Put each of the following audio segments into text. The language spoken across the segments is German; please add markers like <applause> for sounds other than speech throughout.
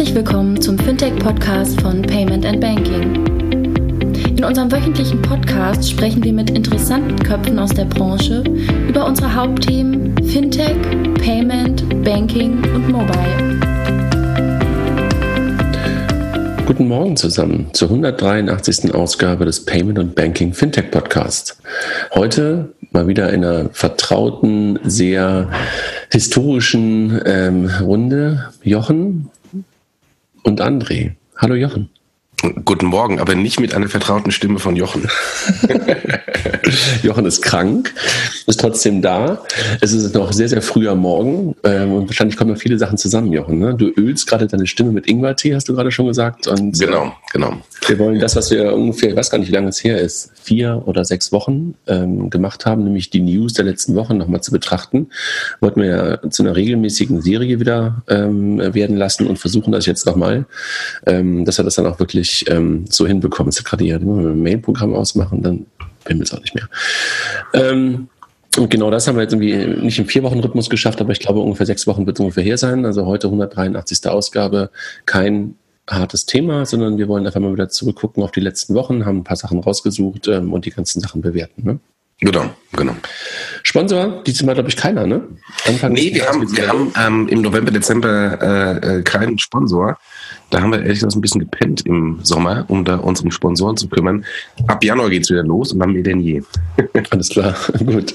Herzlich willkommen zum Fintech-Podcast von Payment and Banking. In unserem wöchentlichen Podcast sprechen wir mit interessanten Köpfen aus der Branche über unsere Hauptthemen Fintech, Payment, Banking und Mobile. Guten Morgen zusammen zur 183. Ausgabe des Payment und Banking Fintech Podcast. Heute mal wieder in einer vertrauten, sehr historischen ähm, Runde. Jochen und André. Hallo Jochen. Guten Morgen, aber nicht mit einer vertrauten Stimme von Jochen. <laughs> Jochen ist krank, ist trotzdem da. Es ist noch sehr, sehr früher Morgen ähm, und wahrscheinlich kommen noch viele Sachen zusammen, Jochen. Ne? Du ölst gerade deine Stimme mit Ingwertee, hast du gerade schon gesagt. Und, genau, genau. Wir wollen das, was wir ungefähr, ich weiß gar nicht, wie lange es her ist, vier oder sechs Wochen ähm, gemacht haben, nämlich die News der letzten Wochen nochmal zu betrachten. Wollten wir ja zu einer regelmäßigen Serie wieder ähm, werden lassen und versuchen das jetzt nochmal, ähm, dass wir das dann auch wirklich ähm, so hinbekommen. Jetzt gerade hier, wenn wir ein Mail-Programm ausmachen, dann bin es auch nicht mehr. Ähm, und genau das haben wir jetzt irgendwie nicht im Vier-Wochen-Rhythmus geschafft, aber ich glaube, ungefähr sechs Wochen wird es ungefähr her sein. Also heute 183. Ausgabe, kein hartes Thema, sondern wir wollen einfach mal wieder zurückgucken auf die letzten Wochen, haben ein paar Sachen rausgesucht ähm, und die ganzen Sachen bewerten. Ne? Genau, genau. Sponsor, diesmal glaube ich keiner, ne? Anfang nee, wir haben, wir haben ähm, im November, Dezember äh, äh, keinen Sponsor. Da haben wir ehrlich gesagt ein bisschen gepennt im Sommer, um da uns um Sponsoren zu kümmern. Ab Januar geht's wieder los und dann mehr denn je. <laughs> Alles klar, <laughs> gut.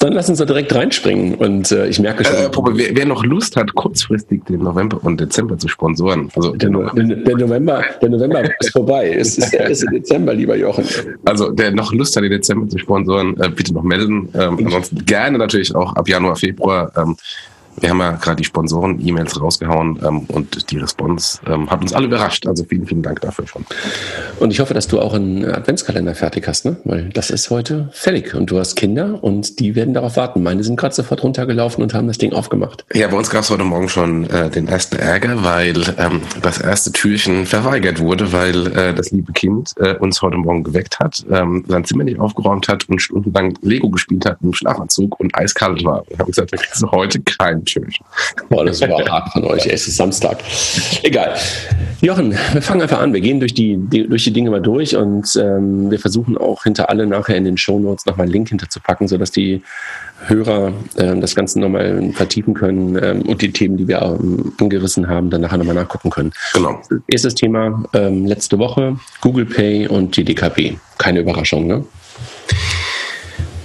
Dann lass uns da direkt reinspringen. Und äh, ich merke schon. Äh, wer, wer, noch Lust hat, kurzfristig den November und Dezember zu sponsoren. Also der, no der, November, der November <laughs> ist vorbei. Es ist der erste Dezember, lieber Jochen. Also der noch Lust hat, den Dezember zu sponsoren, äh, bitte noch melden. Ähm, ansonsten gerne natürlich auch ab Januar, Februar. Ähm, wir haben ja gerade die Sponsoren-E-Mails rausgehauen ähm, und die Response ähm, hat uns alle überrascht. Also vielen, vielen Dank dafür schon. Und ich hoffe, dass du auch einen Adventskalender fertig hast, ne? Weil das ist heute fertig und du hast Kinder und die werden darauf warten. Meine sind gerade sofort runtergelaufen und haben das Ding aufgemacht. Ja, bei uns gab es heute Morgen schon äh, den ersten Ärger, weil ähm, das erste Türchen verweigert wurde, weil äh, das liebe Kind äh, uns heute Morgen geweckt hat, ähm, sein Zimmer nicht aufgeräumt hat und stundenlang Lego gespielt hat im Schlafanzug und eiskalt war. Wir haben gesagt, wir kriegen heute kein Tschüss. Boah, das war <laughs> hart von euch. Es ist Samstag. Egal. Jochen, wir fangen einfach an. Wir gehen durch die, die durch die Dinge mal durch und ähm, wir versuchen auch hinter alle nachher in den Show Notes nochmal einen Link hinterzupacken, sodass die Hörer äh, das Ganze nochmal vertiefen können ähm, und die Themen, die wir ähm, angerissen haben, dann nachher nochmal nachgucken können. Genau. Erstes Thema ähm, letzte Woche, Google Pay und die DKP. Keine Überraschung, ne?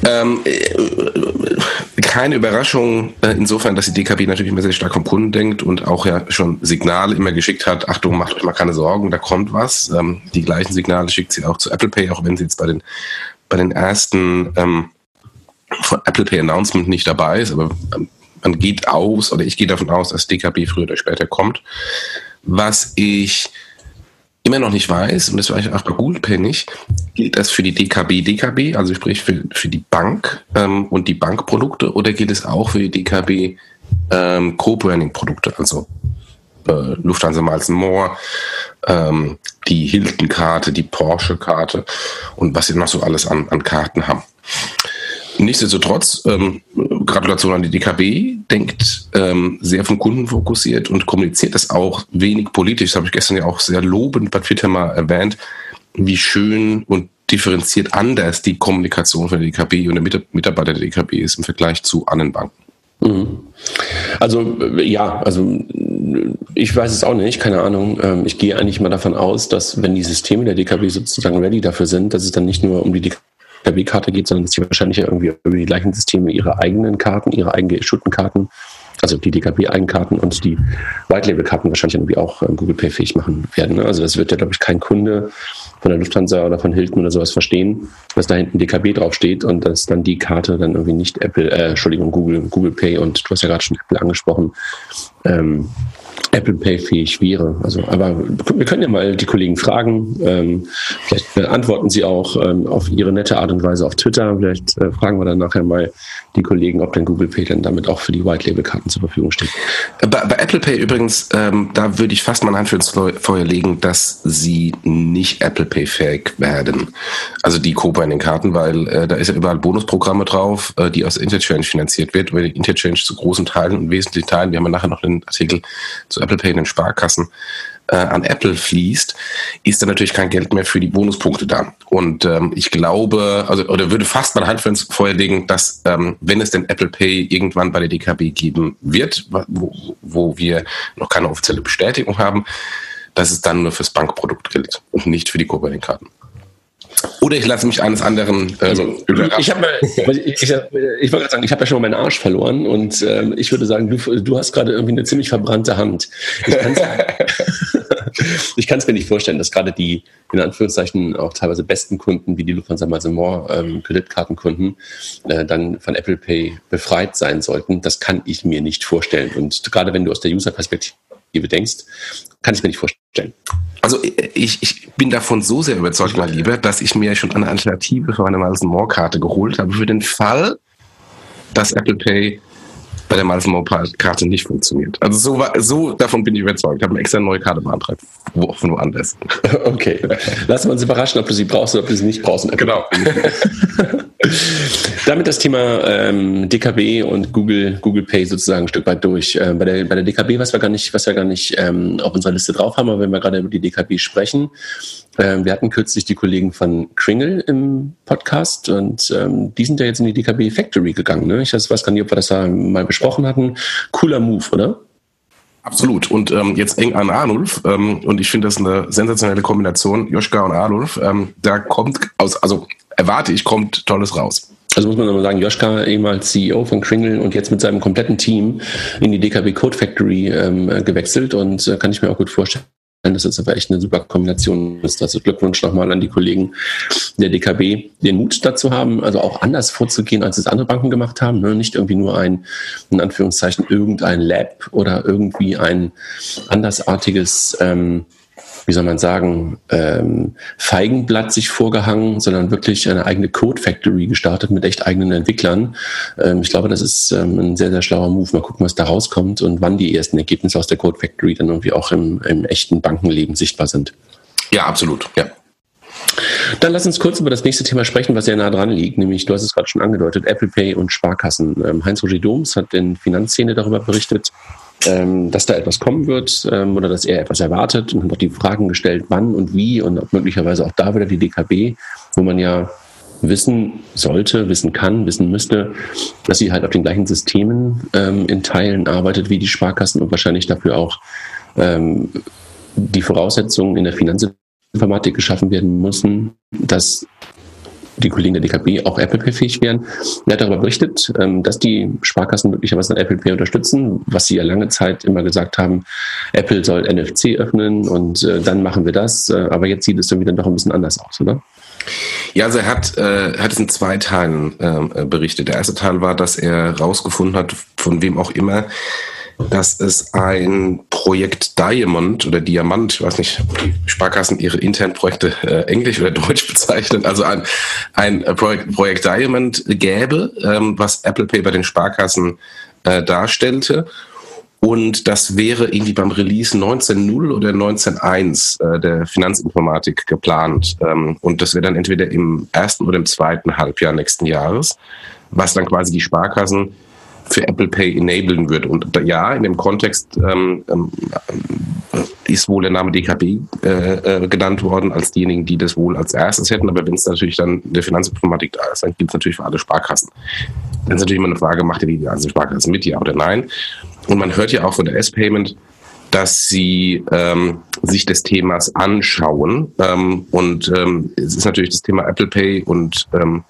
Ähm, äh, keine Überraschung äh, insofern, dass die DKB natürlich immer sehr stark vom Kunden denkt und auch ja schon Signale immer geschickt hat, Achtung, macht euch mal keine Sorgen, da kommt was. Ähm, die gleichen Signale schickt sie auch zu Apple Pay, auch wenn sie jetzt bei den, bei den ersten ähm, von Apple Pay Announcement nicht dabei ist, aber ähm, man geht aus, oder ich gehe davon aus, dass DKB früher oder später kommt. Was ich immer noch nicht weiß, und das war ich auch bei nicht, gilt das für die DKB DKB, also sprich für, für die Bank ähm, und die Bankprodukte, oder gilt es auch für die DKB ähm, Co-Branding-Produkte, also äh, Lufthansa Miles More, ähm, die Hilton-Karte, die Porsche-Karte und was sie noch so alles an, an Karten haben. Nichtsdestotrotz, ähm, Gratulation an die DKB, denkt ähm, sehr vom Kunden fokussiert und kommuniziert das auch wenig politisch. Das habe ich gestern ja auch sehr lobend bei Twitter mal erwähnt, wie schön und differenziert anders die Kommunikation von der DKB und der Mitarbeiter der DKB ist im Vergleich zu anderen Banken. Mhm. Also ja, also ich weiß es auch nicht, keine Ahnung. Ähm, ich gehe eigentlich mal davon aus, dass wenn die Systeme der DKB sozusagen ready dafür sind, dass es dann nicht nur um die DKB KW-Karte geht, sondern dass sie wahrscheinlich irgendwie über die gleichen Systeme ihre eigenen Karten, ihre eigenen geissueden Karten, also die DKB-Eigenkarten und die White-Label-Karten wahrscheinlich irgendwie auch ähm, Google Pay-fähig machen werden. Ne? Also das wird ja, glaube ich, kein Kunde von der Lufthansa oder von Hilton oder sowas verstehen, dass da hinten DKB draufsteht und dass dann die Karte dann irgendwie nicht Apple, äh, Entschuldigung, Google, Google Pay und du hast ja gerade schon Apple angesprochen, ähm, Apple Pay fähig wäre. Also, aber wir können ja mal die Kollegen fragen. Ähm, vielleicht antworten sie auch ähm, auf ihre nette Art und Weise auf Twitter. Vielleicht äh, fragen wir dann nachher mal die Kollegen, ob denn Google Pay dann damit auch für die White Label Karten zur Verfügung steht. Bei, bei Apple Pay übrigens, ähm, da würde ich fast mal Hand für ins Feuer legen, dass sie nicht Apple Pay fähig werden. Also die Co-Branding Karten, weil äh, da ist ja überall Bonusprogramme drauf, äh, die aus Interchange finanziert wird, weil Interchange zu großen Teilen und wesentlichen Teilen, wir haben ja nachher noch einen Artikel zu Apple Pay in den Sparkassen äh, an Apple fließt, ist dann natürlich kein Geld mehr für die Bonuspunkte da. Und ähm, ich glaube, also oder würde fast mal Hand ins Feuer legen, dass ähm, wenn es den Apple Pay irgendwann bei der DKB geben wird, wo, wo wir noch keine offizielle Bestätigung haben, dass es dann nur fürs Bankprodukt gilt und nicht für die Co-Branding-Karten. Oder ich lasse mich eines anderen äh, also, Ich, habe ich, ich, ich wollte gerade sagen, ich habe ja schon mal meinen Arsch verloren und ähm, ich würde sagen, du, du hast gerade irgendwie eine ziemlich verbrannte Hand. Ich kann es <laughs> mir nicht vorstellen, dass gerade die in Anführungszeichen auch teilweise besten Kunden wie die Lufthansa Masemore ähm, Kreditkartenkunden äh, dann von Apple Pay befreit sein sollten. Das kann ich mir nicht vorstellen. Und gerade wenn du aus der User-Perspektive denkst, kann ich mir nicht vorstellen. Also ich, ich bin davon so sehr überzeugt, mein Lieber, dass ich mir schon eine Alternative für meine Miles More-Karte geholt habe, für den Fall, dass Apple Pay bei der Miles More-Karte nicht funktioniert. Also so, so davon bin ich überzeugt. Ich habe eine extra neue Karte beantragt, wo, von woanders. <laughs> Okay, lassen wir uns überraschen, ob du sie brauchst oder ob du sie nicht brauchst. Genau. <laughs> Damit das Thema ähm, DKB und Google, Google Pay sozusagen ein Stück weit durch. Ähm, bei, der, bei der DKB, was wir gar nicht, was wir gar nicht ähm, auf unserer Liste drauf haben, aber wenn wir gerade über die DKB sprechen, ähm, wir hatten kürzlich die Kollegen von Kringle im Podcast und ähm, die sind ja jetzt in die DKB Factory gegangen. Ne? Ich weiß gar nicht, ob wir das da mal besprochen hatten. Cooler Move, oder? Absolut. Und ähm, jetzt eng an Arnulf. Ähm, und ich finde das eine sensationelle Kombination, Joschka und Arnulf. Ähm, da kommt aus, also erwarte ich, kommt Tolles raus. Also muss man nochmal sagen, Joschka, ehemals CEO von Kringle und jetzt mit seinem kompletten Team in die DKB Code Factory ähm, gewechselt und äh, kann ich mir auch gut vorstellen, das aber echt eine super Kombination ist. Also Glückwunsch nochmal an die Kollegen der DKB, den Mut dazu haben, also auch anders vorzugehen, als es andere Banken gemacht haben. Ne? Nicht irgendwie nur ein, in Anführungszeichen, irgendein Lab oder irgendwie ein andersartiges ähm, wie soll man sagen, ähm, Feigenblatt sich vorgehangen, sondern wirklich eine eigene Code Factory gestartet mit echt eigenen Entwicklern. Ähm, ich glaube, das ist ähm, ein sehr, sehr schlauer Move. Mal gucken, was da rauskommt und wann die ersten Ergebnisse aus der Code Factory dann irgendwie auch im, im echten Bankenleben sichtbar sind. Ja, absolut. Ja. Dann lass uns kurz über das nächste Thema sprechen, was sehr nah dran liegt, nämlich, du hast es gerade schon angedeutet, Apple Pay und Sparkassen. Ähm, Heinz-Roger Doms hat in Finanzszene darüber berichtet, ähm, dass da etwas kommen wird ähm, oder dass er etwas erwartet. Und hat auch die Fragen gestellt, wann und wie und ob möglicherweise auch da wieder die DKB, wo man ja wissen sollte, wissen kann, wissen müsste, dass sie halt auf den gleichen Systemen ähm, in Teilen arbeitet wie die Sparkassen und wahrscheinlich dafür auch ähm, die Voraussetzungen in der Finanzinformatik geschaffen werden müssen, dass die Kollegen der DKB auch Apple Pay fähig wären. Er hat darüber berichtet, ähm, dass die Sparkassen möglicherweise Apple Pay unterstützen, was sie ja lange Zeit immer gesagt haben, Apple soll NFC öffnen und äh, dann machen wir das. Äh, aber jetzt sieht es dann doch ein bisschen anders aus, oder? Ja, also er hat, äh, hat es in zwei Teilen äh, berichtet. Der erste Teil war, dass er rausgefunden hat, von wem auch immer, dass es ein Projekt Diamond oder Diamant, ich weiß nicht, ob die Sparkassen ihre internen Projekte äh, englisch oder deutsch <laughs> bezeichnen, also ein, ein Projekt, Projekt Diamond gäbe, ähm, was Apple Pay bei den Sparkassen äh, darstellte. Und das wäre irgendwie beim Release 19.0 oder 19.1 äh, der Finanzinformatik geplant. Ähm, und das wäre dann entweder im ersten oder im zweiten Halbjahr nächsten Jahres, was dann quasi die Sparkassen für Apple Pay enablen wird. Und ja, in dem Kontext ähm, ähm, ist wohl der Name DKB äh, äh, genannt worden als diejenigen, die das wohl als erstes hätten. Aber wenn es natürlich dann der Finanzinformatik da ist, dann gibt es natürlich für alle Sparkassen. Dann ist natürlich immer eine Frage, macht ihr die ganzen Sparkassen mit, ja oder nein? Und man hört ja auch von der S-Payment, dass sie ähm, sich des Themas anschauen. Ähm, und ähm, es ist natürlich das Thema Apple Pay und ähm,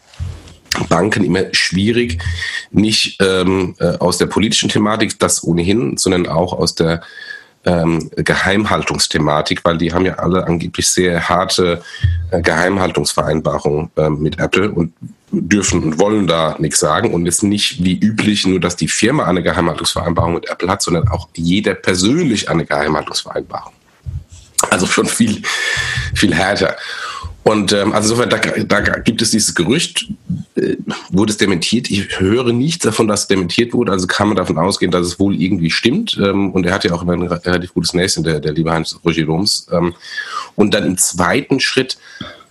Banken immer schwierig, nicht ähm, äh, aus der politischen Thematik, das ohnehin, sondern auch aus der ähm, Geheimhaltungsthematik, weil die haben ja alle angeblich sehr harte äh, Geheimhaltungsvereinbarungen äh, mit Apple und dürfen und wollen da nichts sagen und ist nicht wie üblich nur, dass die Firma eine Geheimhaltungsvereinbarung mit Apple hat, sondern auch jeder persönlich eine Geheimhaltungsvereinbarung. Also schon viel, viel härter. Und ähm, also insofern, da, da gibt es dieses Gerücht, äh, wurde es dementiert. Ich höre nichts davon, dass es dementiert wurde, also kann man davon ausgehen, dass es wohl irgendwie stimmt. Ähm, und er hat ja auch ein relativ gutes Näschen, der, der liebe Heinz Roger Loms. Ähm, und dann im zweiten Schritt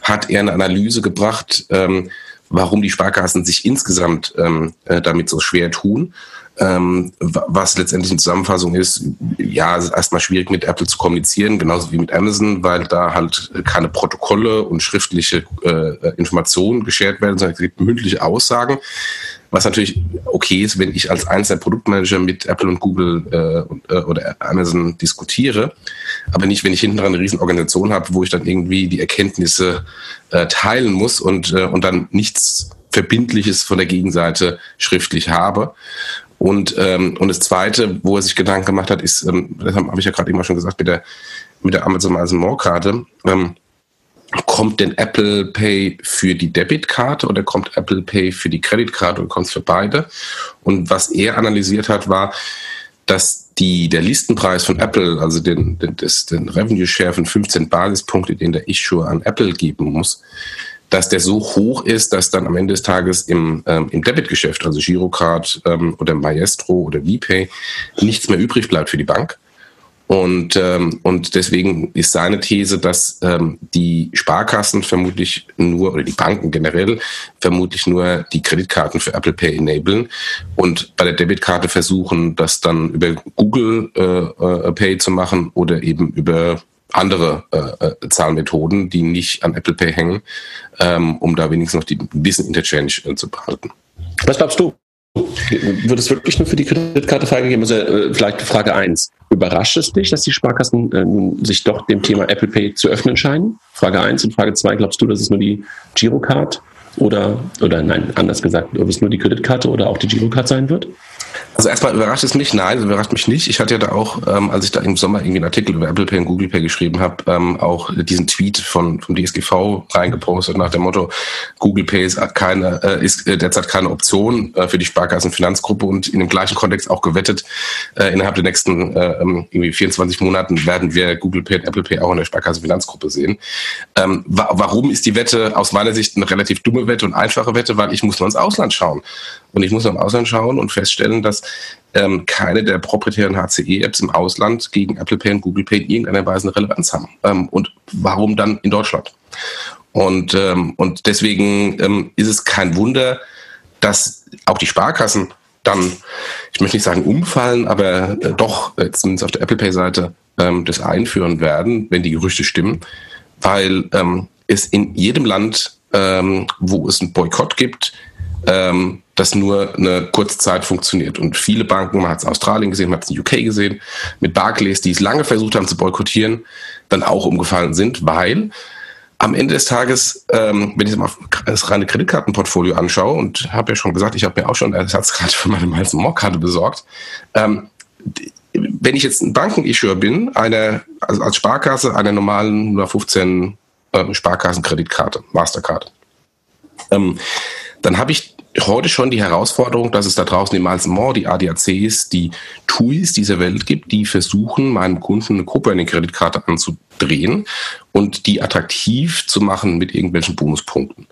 hat er eine Analyse gebracht, ähm, warum die Sparkassen sich insgesamt ähm, äh, damit so schwer tun ähm, was letztendlich eine Zusammenfassung ist, ja, es ist erstmal schwierig mit Apple zu kommunizieren, genauso wie mit Amazon, weil da halt keine Protokolle und schriftliche äh, Informationen geschert werden, sondern es gibt mündliche Aussagen. Was natürlich okay ist, wenn ich als einzelner Produktmanager mit Apple und Google äh, äh, oder Amazon diskutiere, aber nicht, wenn ich hinten dran eine riesen Organisation habe, wo ich dann irgendwie die Erkenntnisse äh, teilen muss und, äh, und dann nichts Verbindliches von der Gegenseite schriftlich habe. Und, ähm, und das Zweite, wo er sich Gedanken gemacht hat, ist, ähm, das habe ich ja gerade immer schon gesagt, mit der, mit der Amazon More Karte. Ähm, kommt denn Apple Pay für die Debitkarte oder kommt Apple Pay für die Kreditkarte oder kommt es für beide? Und was er analysiert hat, war, dass die, der Listenpreis von Apple, also den, den, das, den Revenue Share von 15 Basispunkte, den der Issuer an Apple geben muss, dass der so hoch ist, dass dann am Ende des Tages im, ähm, im Debitgeschäft, also Girocard ähm, oder Maestro oder VPay, nichts mehr übrig bleibt für die Bank. Und, ähm, und deswegen ist seine These, dass ähm, die Sparkassen vermutlich nur, oder die Banken generell, vermutlich nur die Kreditkarten für Apple Pay enablen und bei der Debitkarte versuchen, das dann über Google äh, äh, Pay zu machen oder eben über andere äh, äh, Zahlmethoden, die nicht an Apple Pay hängen, ähm, um da wenigstens noch die bisschen Interchange äh, zu behalten. Was glaubst du? Wird es wirklich nur für die Kreditkarte freigegeben? Also äh, vielleicht Frage 1. Überrascht es dich, dass die Sparkassen äh, sich doch dem Thema Apple Pay zu öffnen scheinen? Frage 1 und Frage 2, glaubst du, dass es nur die Girocard oder, oder nein, anders gesagt, ob es nur die Kreditkarte oder auch die Girocard sein wird? Also erstmal überrascht es mich, nein, überrascht mich nicht. Ich hatte ja da auch, ähm, als ich da im Sommer irgendwie einen Artikel über Apple Pay und Google Pay geschrieben habe, ähm, auch diesen Tweet von vom DSGV reingepostet nach dem Motto, Google Pay ist keine, äh, ist äh, derzeit keine Option äh, für die Sparkassenfinanzgruppe und in dem gleichen Kontext auch gewettet, äh, innerhalb der nächsten äh, ähm, irgendwie 24 Monaten werden wir Google Pay und Apple Pay auch in der Sparkassenfinanzgruppe sehen. Ähm, wa warum ist die Wette aus meiner Sicht eine relativ dumme Wette und einfache Wette? Weil ich muss nur ins Ausland schauen. Und ich muss noch im Ausland schauen und feststellen, dass ähm, keine der proprietären HCE-Apps im Ausland gegen Apple Pay und Google Pay in irgendeiner Weise eine Relevanz haben. Ähm, und warum dann in Deutschland? Und, ähm, und deswegen ähm, ist es kein Wunder, dass auch die Sparkassen dann, ich möchte nicht sagen umfallen, aber äh, doch äh, zumindest auf der Apple Pay-Seite ähm, das einführen werden, wenn die Gerüchte stimmen, weil ähm, es in jedem Land, ähm, wo es einen Boykott gibt, ähm, das nur eine kurze Zeit funktioniert. Und viele Banken, man hat es in Australien gesehen, man hat es in UK gesehen, mit Barclays, die es lange versucht haben zu boykottieren, dann auch umgefallen sind, weil am Ende des Tages, ähm, wenn ich mal das reine Kreditkartenportfolio anschaue und habe ja schon gesagt, ich habe mir auch schon eine Ersatzkarte für meine Miles More-Karte besorgt. Ähm, wenn ich jetzt ein Bankenissuer bin, eine, also als Sparkasse einer normalen 115 äh, Sparkassenkreditkarte, Mastercard, ähm, dann habe ich heute schon die Herausforderung, dass es da draußen die Miles die ADACs, die TUIs dieser Welt gibt, die versuchen, meinem Kunden eine Co-Branding-Kreditkarte anzudrehen und die attraktiv zu machen mit irgendwelchen Bonuspunkten.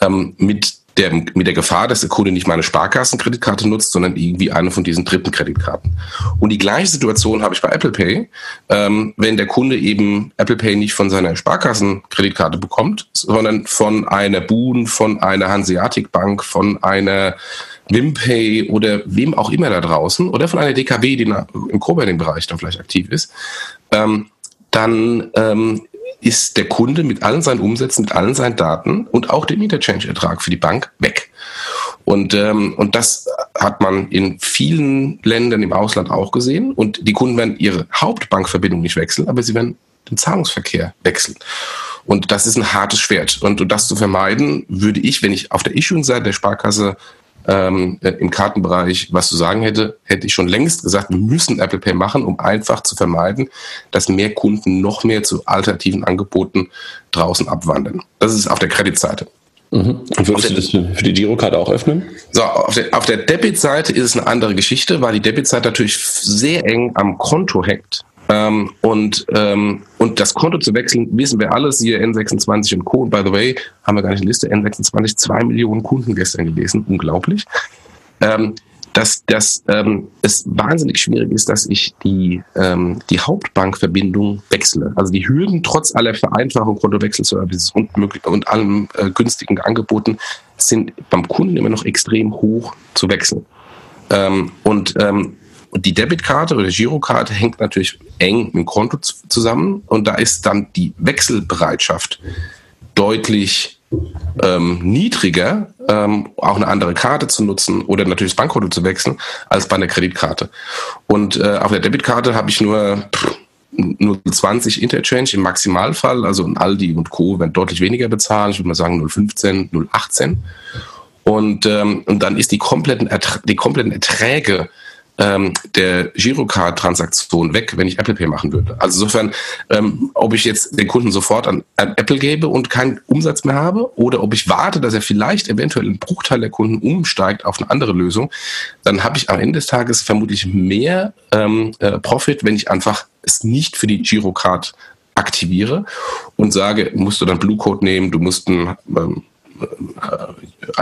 Ähm, mit der, mit der Gefahr, dass der Kunde nicht meine Sparkassenkreditkarte nutzt, sondern irgendwie eine von diesen dritten Kreditkarten. Und die gleiche Situation habe ich bei Apple Pay. Ähm, wenn der Kunde eben Apple Pay nicht von seiner Sparkassenkreditkarte bekommt, sondern von einer Boon, von einer Hanseatic Bank, von einer Wimpay oder wem auch immer da draußen oder von einer DKB, die im Co-Branding-Bereich dann vielleicht aktiv ist, ähm, dann ähm, ist der Kunde mit allen seinen Umsätzen, mit allen seinen Daten und auch dem Interchange-Ertrag für die Bank weg. Und, ähm, und das hat man in vielen Ländern im Ausland auch gesehen. Und die Kunden werden ihre Hauptbankverbindung nicht wechseln, aber sie werden den Zahlungsverkehr wechseln. Und das ist ein hartes Schwert. Und um das zu vermeiden, würde ich, wenn ich auf der Issuing-Seite der Sparkasse ähm, äh, im Kartenbereich was zu sagen hätte, hätte ich schon längst gesagt, wir müssen Apple Pay machen, um einfach zu vermeiden, dass mehr Kunden noch mehr zu alternativen Angeboten draußen abwandern. Das ist auf der Kreditseite. Mhm. Und würdest du das für die Girokarte auch öffnen? So, auf der, auf der Debitseite ist es eine andere Geschichte, weil die Debitseite natürlich sehr eng am Konto hängt. Ähm, und, ähm, und das Konto zu wechseln, wissen wir alles, hier N26 und Co. Und by the way, haben wir gar nicht eine Liste, N26, zwei Millionen Kunden gestern gelesen, unglaublich. Ähm, dass, dass ähm, es wahnsinnig schwierig ist, dass ich die, ähm, die Hauptbankverbindung wechsle. Also die Hürden trotz aller Vereinfachung, Kontowechselservices und, und allen äh, günstigen Angeboten sind beim Kunden immer noch extrem hoch zu wechseln. Ähm, und ähm, die Debitkarte oder Girokarte hängt natürlich eng mit dem Konto zusammen und da ist dann die Wechselbereitschaft deutlich ähm, niedriger, ähm, auch eine andere Karte zu nutzen oder natürlich das Bankkonto zu wechseln, als bei einer Kreditkarte. Und äh, auf der Debitkarte habe ich nur pff, 0,20 Interchange im Maximalfall, also Aldi und Co. werden deutlich weniger bezahlen, ich würde mal sagen 0,15, 0,18. Und, ähm, und dann ist die kompletten, Ertra die kompletten Erträge ähm, der Girocard-Transaktion weg, wenn ich Apple Pay machen würde. Also insofern, ähm, ob ich jetzt den Kunden sofort an, an, Apple gebe und keinen Umsatz mehr habe oder ob ich warte, dass er vielleicht eventuell ein Bruchteil der Kunden umsteigt auf eine andere Lösung, dann habe ich am Ende des Tages vermutlich mehr ähm, äh, Profit, wenn ich einfach es nicht für die Girocard aktiviere und sage, musst du dann Blue Code nehmen, du musst ein ähm, äh,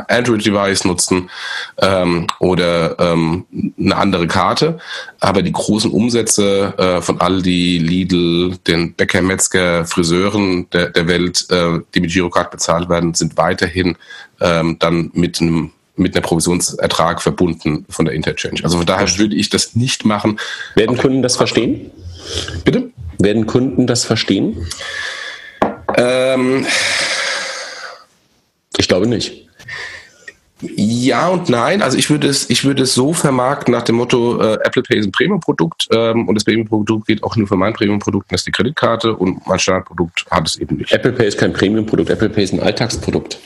Android-Device nutzen ähm, oder ähm, eine andere Karte. Aber die großen Umsätze äh, von Aldi, Lidl, den Bäcker, Metzger, Friseuren der, der Welt, äh, die mit Girocard bezahlt werden, sind weiterhin ähm, dann mit einem mit einer Provisionsertrag verbunden von der Interchange. Also von daher würde ich das nicht machen. Werden Kunden das verstehen? Bitte? Werden Kunden das verstehen? Ähm, ich glaube nicht. Ja und nein. Also ich würde es, ich würde es so vermarkten nach dem Motto, äh, Apple Pay ist ein Premium-Produkt ähm, und das Premium-Produkt geht auch nur für mein Premium-Produkt, das ist die Kreditkarte und mein Standardprodukt hat es eben nicht. Apple Pay ist kein Premium-Produkt, Apple Pay ist ein Alltagsprodukt.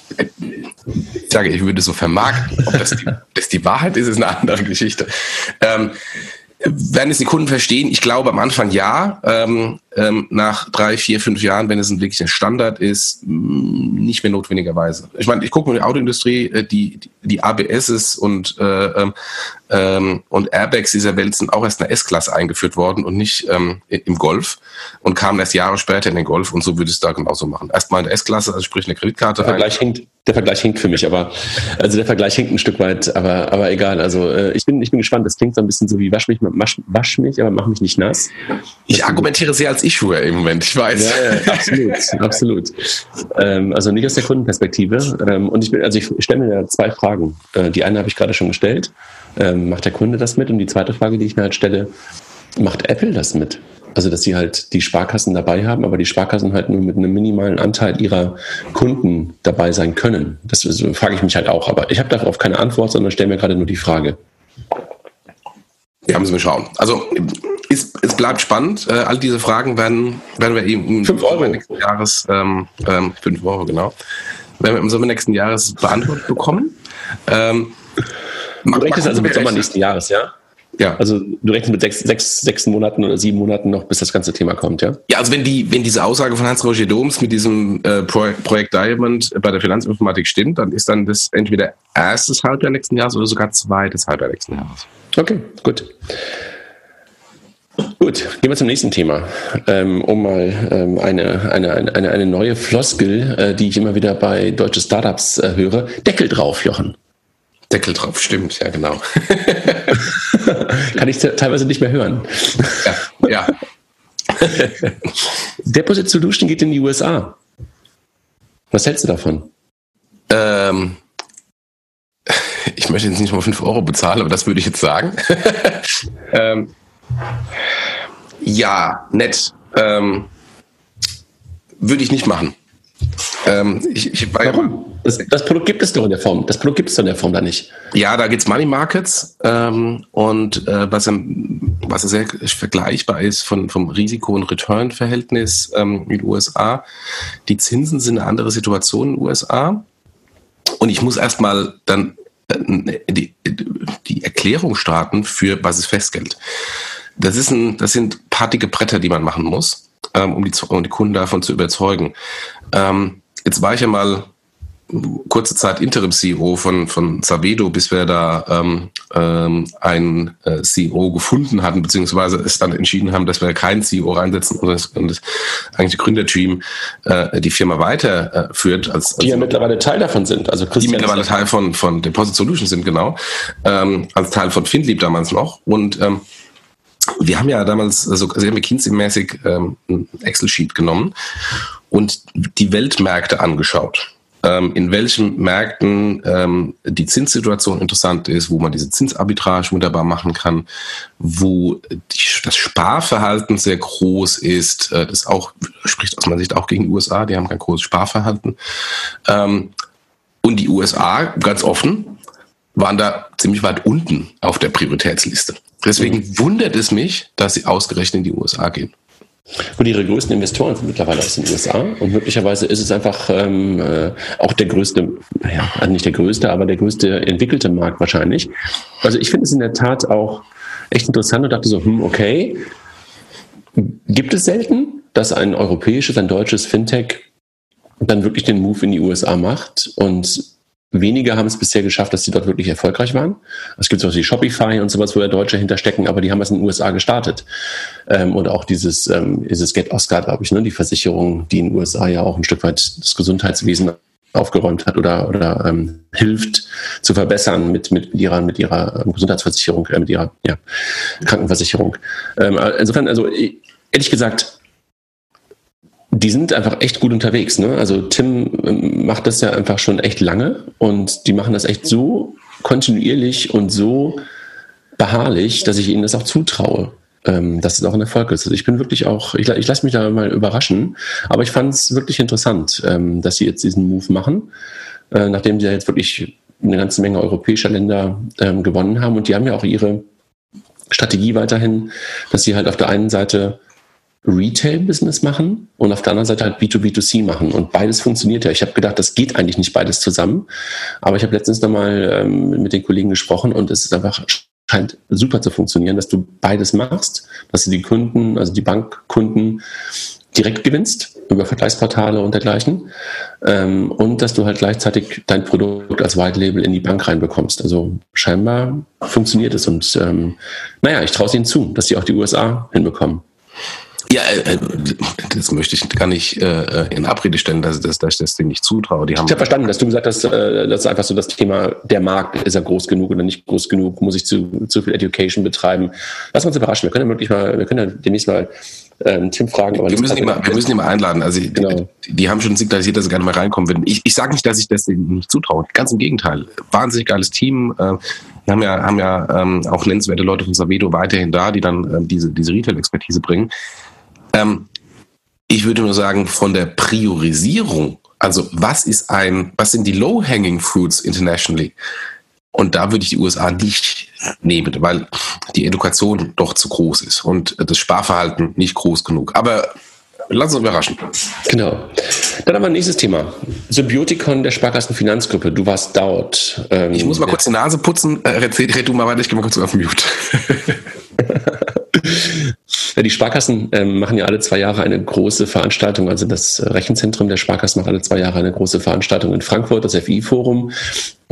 Ich sage, ich würde es so vermarkten. Ob das die, <laughs> das die Wahrheit ist, ist eine andere Geschichte. Ähm, werden es die Kunden verstehen? Ich glaube am Anfang ja. Ähm, ähm, nach drei, vier, fünf Jahren, wenn es ein wirklicher Standard ist, mm, nicht mehr notwendigerweise. Ich meine, ich gucke mir die Autoindustrie, äh, die, die ABSs und, äh, ähm, ähm, und Airbags dieser Welt sind auch erst in der S-Klasse eingeführt worden und nicht ähm, im Golf und kamen erst Jahre später in den Golf und so würde es da genauso machen. Erstmal in der S-Klasse, also sprich eine Kreditkarte. Der Vergleich, hinkt, der Vergleich hinkt für mich, aber also der Vergleich hinkt ein Stück weit, aber, aber egal. Also äh, ich, bin, ich bin gespannt. Das klingt so ein bisschen so wie wasch mich, wasch, wasch mich aber mach mich nicht nass. Ich argumentiere sehr als Issue im Moment, ich weiß. Ja, absolut, absolut. Ähm, also nicht aus der Kundenperspektive. Ähm, und ich bin, also ich stelle mir zwei Fragen. Äh, die eine habe ich gerade schon gestellt. Ähm, macht der Kunde das mit? Und die zweite Frage, die ich mir halt stelle, macht Apple das mit? Also, dass sie halt die Sparkassen dabei haben, aber die Sparkassen halt nur mit einem minimalen Anteil ihrer Kunden dabei sein können. Das, das frage ich mich halt auch. Aber ich habe darauf keine Antwort, sondern stelle mir gerade nur die Frage. Ja, müssen wir schauen. Also es, es bleibt spannend. Äh, all diese Fragen werden, werden wir eben im fünf Euro nächsten Jahres, ähm, ähm, fünf Euro, genau, werden wir im Sommer nächsten Jahres beantwortet bekommen. Ähm, du rechnest also mit Sommer nächsten Jahres, ja? Ja. Also du rechnest mit sechs, sechs, sechs Monaten oder sieben Monaten noch, bis das ganze Thema kommt, ja? Ja, also wenn die, wenn diese Aussage von Hans-Roger Doms mit diesem äh, Projekt Diamond bei der Finanzinformatik stimmt, dann ist dann das entweder erstes Halbjahr nächsten Jahres oder sogar zweites Halbjahr nächsten Jahres. Okay, gut. Gut, gehen wir zum nächsten Thema. Ähm, um mal ähm, eine, eine, eine, eine neue Floskel, äh, die ich immer wieder bei deutsche Startups äh, höre. Deckel drauf, Jochen. Deckel drauf, stimmt, ja genau. <laughs> Kann ich teilweise nicht mehr hören. Ja, ja. <laughs> Deposit Solution geht in die USA. Was hältst du davon? Ähm, ich möchte jetzt nicht mal 5 Euro bezahlen, aber das würde ich jetzt sagen. <laughs> ähm, ja, nett. Ähm, würde ich nicht machen. Ähm, ich, ich, Warum? Das, das, Produkt gibt es doch in der Form. Das Produkt gibt es doch in der Form da nicht. Ja, da gibt es Money Markets ähm, und äh, was, was sehr vergleichbar ist von, vom Risiko- und Return-Verhältnis ähm, in den USA. Die Zinsen sind eine andere Situation in den USA. Und ich muss erstmal dann äh, die, die Erklärung starten für was ist Festgeld. Das, ist ein, das sind partige Bretter, die man machen muss, ähm, um, die, um die Kunden davon zu überzeugen. Ähm, jetzt war ich ja mal kurze Zeit Interim-CEO von, von Savedo, bis wir da ähm, ähm, einen äh, CEO gefunden hatten, beziehungsweise es dann entschieden haben, dass wir keinen CEO reinsetzen und das, und das eigentlich Gründerteam äh, die Firma weiterführt. Äh, als, als, die ja mittlerweile Teil davon sind. Also Christian die mittlerweile Teil von, von Deposit Solutions sind, genau. Ähm, als Teil von Finlieb damals noch. Und ähm, wir haben ja damals so sehr McKinsey-mäßig ähm, ein Excel-Sheet genommen und die Weltmärkte angeschaut. ähm, in welchen Märkten ähm, die Zinssituation interessant ist, wo man diese Zinsarbitrage wunderbar machen kann, wo die, das Sparverhalten sehr groß ist. Äh, das auch spricht aus meiner Sicht auch gegen die USA, die haben kein großes Sparverhalten. Ähm, und die USA, ganz offen, waren da ziemlich weit unten auf der Prioritätsliste. Deswegen mhm. wundert es mich, dass sie ausgerechnet in die USA gehen. Und ihre größten Investoren sind mittlerweile aus den USA. Und möglicherweise ist es einfach ähm, äh, auch der größte, naja, also nicht der größte, aber der größte entwickelte Markt wahrscheinlich. Also ich finde es in der Tat auch echt interessant und dachte so, hm, okay, gibt es selten, dass ein europäisches, ein deutsches Fintech dann wirklich den Move in die USA macht und Wenige haben es bisher geschafft, dass sie dort wirklich erfolgreich waren. Es gibt sowas wie Shopify und sowas, wo der Deutsche hinterstecken, aber die haben es in den USA gestartet. Ähm, und auch dieses, ähm, dieses Get Oscar, glaube ich, ne, die Versicherung, die in den USA ja auch ein Stück weit das Gesundheitswesen aufgeräumt hat oder, oder ähm, hilft zu verbessern mit, mit ihrer, mit ihrer ähm, Gesundheitsversicherung, äh, mit ihrer ja, Krankenversicherung. Ähm, insofern, also ehrlich gesagt, die sind einfach echt gut unterwegs. Ne? Also Tim ähm, macht das ja einfach schon echt lange und die machen das echt so kontinuierlich und so beharrlich, dass ich ihnen das auch zutraue, ähm, dass es auch ein Erfolg ist. Also ich bin wirklich auch, ich, ich lasse mich da mal überraschen, aber ich fand es wirklich interessant, ähm, dass sie jetzt diesen Move machen, äh, nachdem sie ja jetzt wirklich eine ganze Menge europäischer Länder gewonnen haben und die haben ja auch ihre Strategie weiterhin, dass sie halt auf der einen Seite Retail-Business machen und auf der anderen Seite halt B2B2C machen. Und beides funktioniert ja. Ich habe gedacht, das geht eigentlich nicht beides zusammen. Aber ich habe letztens nochmal ähm, mit den Kollegen gesprochen und es ist einfach scheint super zu funktionieren, dass du beides machst, dass du die Kunden, also die Bankkunden direkt gewinnst über Vergleichsportale und dergleichen ähm, und dass du halt gleichzeitig dein Produkt als White Label in die Bank reinbekommst. Also scheinbar funktioniert es und ähm, naja, ich traue es ihnen zu, dass sie auch die USA hinbekommen. Ja, äh, äh, das möchte ich gar nicht äh, in Abrede stellen, dass, dass, dass ich das denen nicht zutraue. Die haben ich habe verstanden, dass du gesagt hast, das ist einfach so das Thema, der Markt, ist er groß genug oder nicht groß genug, muss ich zu, zu viel Education betreiben. Lass uns überraschen, wir können ja wirklich mal, wir können ja demnächst mal ähm, Tim fragen. wir, müssen ihn mal, wir müssen ihn mal einladen. Also genau. die, die, haben schon signalisiert, dass sie gerne mal reinkommen würden. Ich, ich sage nicht, dass ich das denen nicht zutraue. Ganz im Gegenteil. Wahnsinnig geiles Team. Äh, wir haben ja, haben ja ähm, auch nennenswerte Leute von Savedo weiterhin da, die dann ähm, diese, diese Retail-Expertise bringen. Ähm, ich würde nur sagen, von der Priorisierung, also was ist ein, was sind die low-hanging fruits internationally? Und da würde ich die USA nicht nehmen, weil die Education doch zu groß ist und das Sparverhalten nicht groß genug. Aber lass uns überraschen. Genau. Dann haben wir ein nächstes Thema. Symbiotikon der Sparkassenfinanzgruppe. Du warst dort. Ähm, ich muss mal kurz die Nase putzen. Äh, red, red du mal weiter, ich gehe mal kurz auf Mute. <laughs> Die Sparkassen ähm, machen ja alle zwei Jahre eine große Veranstaltung, also das Rechenzentrum der Sparkassen macht alle zwei Jahre eine große Veranstaltung in Frankfurt, das FI-Forum.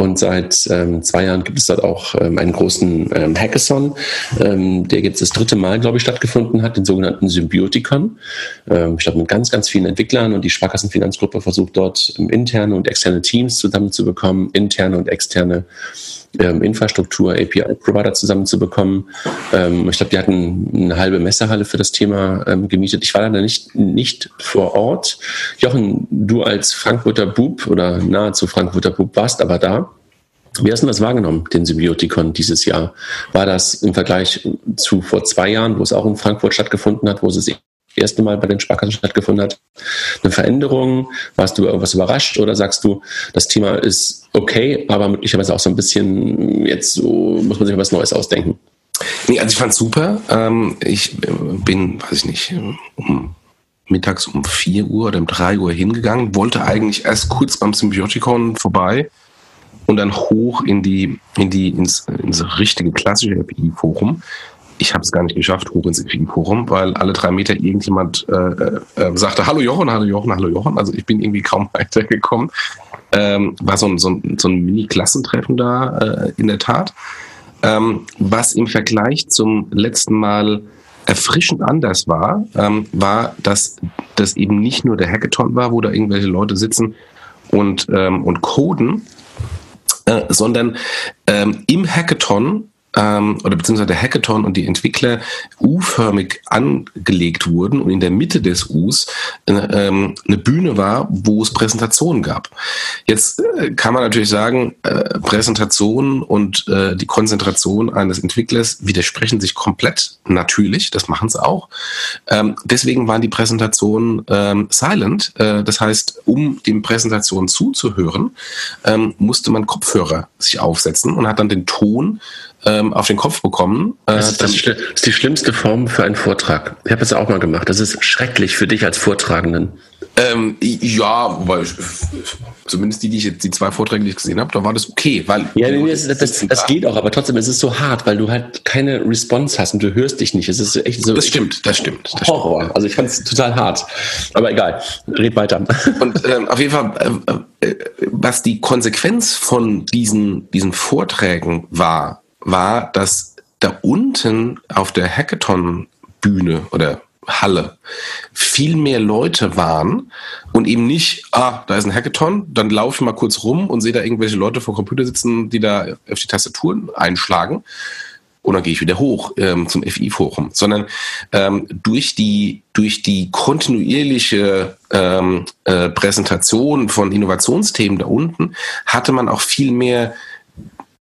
Und seit ähm, zwei Jahren gibt es dort auch ähm, einen großen ähm, Hackathon, ähm, der jetzt das dritte Mal, glaube ich, stattgefunden hat, den sogenannten Symbiotikon. Ähm, ich glaube, mit ganz, ganz vielen Entwicklern und die Sparkassenfinanzgruppe versucht dort ähm, interne und externe Teams zusammenzubekommen, interne und externe Infrastruktur, API-Provider zusammenzubekommen. Ich glaube, die hatten eine halbe Messehalle für das Thema gemietet. Ich war leider nicht, nicht vor Ort. Jochen, du als Frankfurter Bub oder nahezu Frankfurter Bub warst aber da. Wie hast du das wahrgenommen, den Symbiotikon dieses Jahr? War das im Vergleich zu vor zwei Jahren, wo es auch in Frankfurt stattgefunden hat, wo es das erste Mal bei den Sparkassen stattgefunden hat, eine Veränderung? Warst du irgendwas überrascht oder sagst du, das Thema ist okay, aber möglicherweise auch so ein bisschen jetzt so, muss man sich was Neues ausdenken? Nee, also ich fand super. Ähm, ich bin, weiß ich nicht, um mittags um 4 Uhr oder um 3 Uhr hingegangen, wollte eigentlich erst kurz beim Symbiotikon vorbei und dann hoch in die, in die, ins, ins richtige klassische API-Forum. Ich habe es gar nicht geschafft, hoch ins API-Forum, weil alle drei Meter irgendjemand äh, äh, äh, sagte, hallo Jochen, hallo Jochen, hallo Jochen. Also ich bin irgendwie kaum <laughs> weitergekommen. Ähm, war so ein, so ein, so ein Mini-Klassentreffen da, äh, in der Tat. Ähm, was im Vergleich zum letzten Mal erfrischend anders war, ähm, war, dass das eben nicht nur der Hackathon war, wo da irgendwelche Leute sitzen und, ähm, und coden, sondern ähm, im Hackathon ähm, oder beziehungsweise der Hackathon und die Entwickler U-förmig angelegt wurden und in der Mitte des Us äh, ähm, eine Bühne war, wo es Präsentationen gab. Jetzt äh, kann man natürlich sagen, äh, Präsentationen und äh, die Konzentration eines Entwicklers widersprechen sich komplett natürlich, das machen sie auch. Ähm, deswegen waren die Präsentationen ähm, silent, äh, das heißt, um den Präsentationen zuzuhören, ähm, musste man Kopfhörer sich aufsetzen und hat dann den Ton ähm, auf den Kopf bekommen. Äh, das, ist das, das, ist die schlimmste Form für einen Vortrag. Ich habe das auch mal gemacht. Das ist schrecklich für dich als Vortragenden. Ähm, ja, weil zumindest die, die ich jetzt, die zwei Vorträge, die ich gesehen habe, da war das okay, weil ja, nee, das, das, das, geht auch, aber trotzdem ist es so hart, weil du halt keine Response hast und du hörst dich nicht. Es ist echt so. Das stimmt, das stimmt. Das Horror. Stimmt. Also ich fand es total hart. Aber egal, red weiter. <laughs> Und ähm, auf jeden Fall, äh, äh, was die Konsequenz von diesen diesen Vorträgen war, war, dass da unten auf der Hackathon-Bühne oder Halle. Viel mehr Leute waren und eben nicht, ah, da ist ein Hackathon, dann laufe ich mal kurz rum und sehe da irgendwelche Leute vor Computer sitzen, die da auf die Tastaturen einschlagen. Und dann gehe ich wieder hoch ähm, zum FI-Forum, sondern ähm, durch die durch die kontinuierliche ähm, äh, Präsentation von Innovationsthemen da unten hatte man auch viel mehr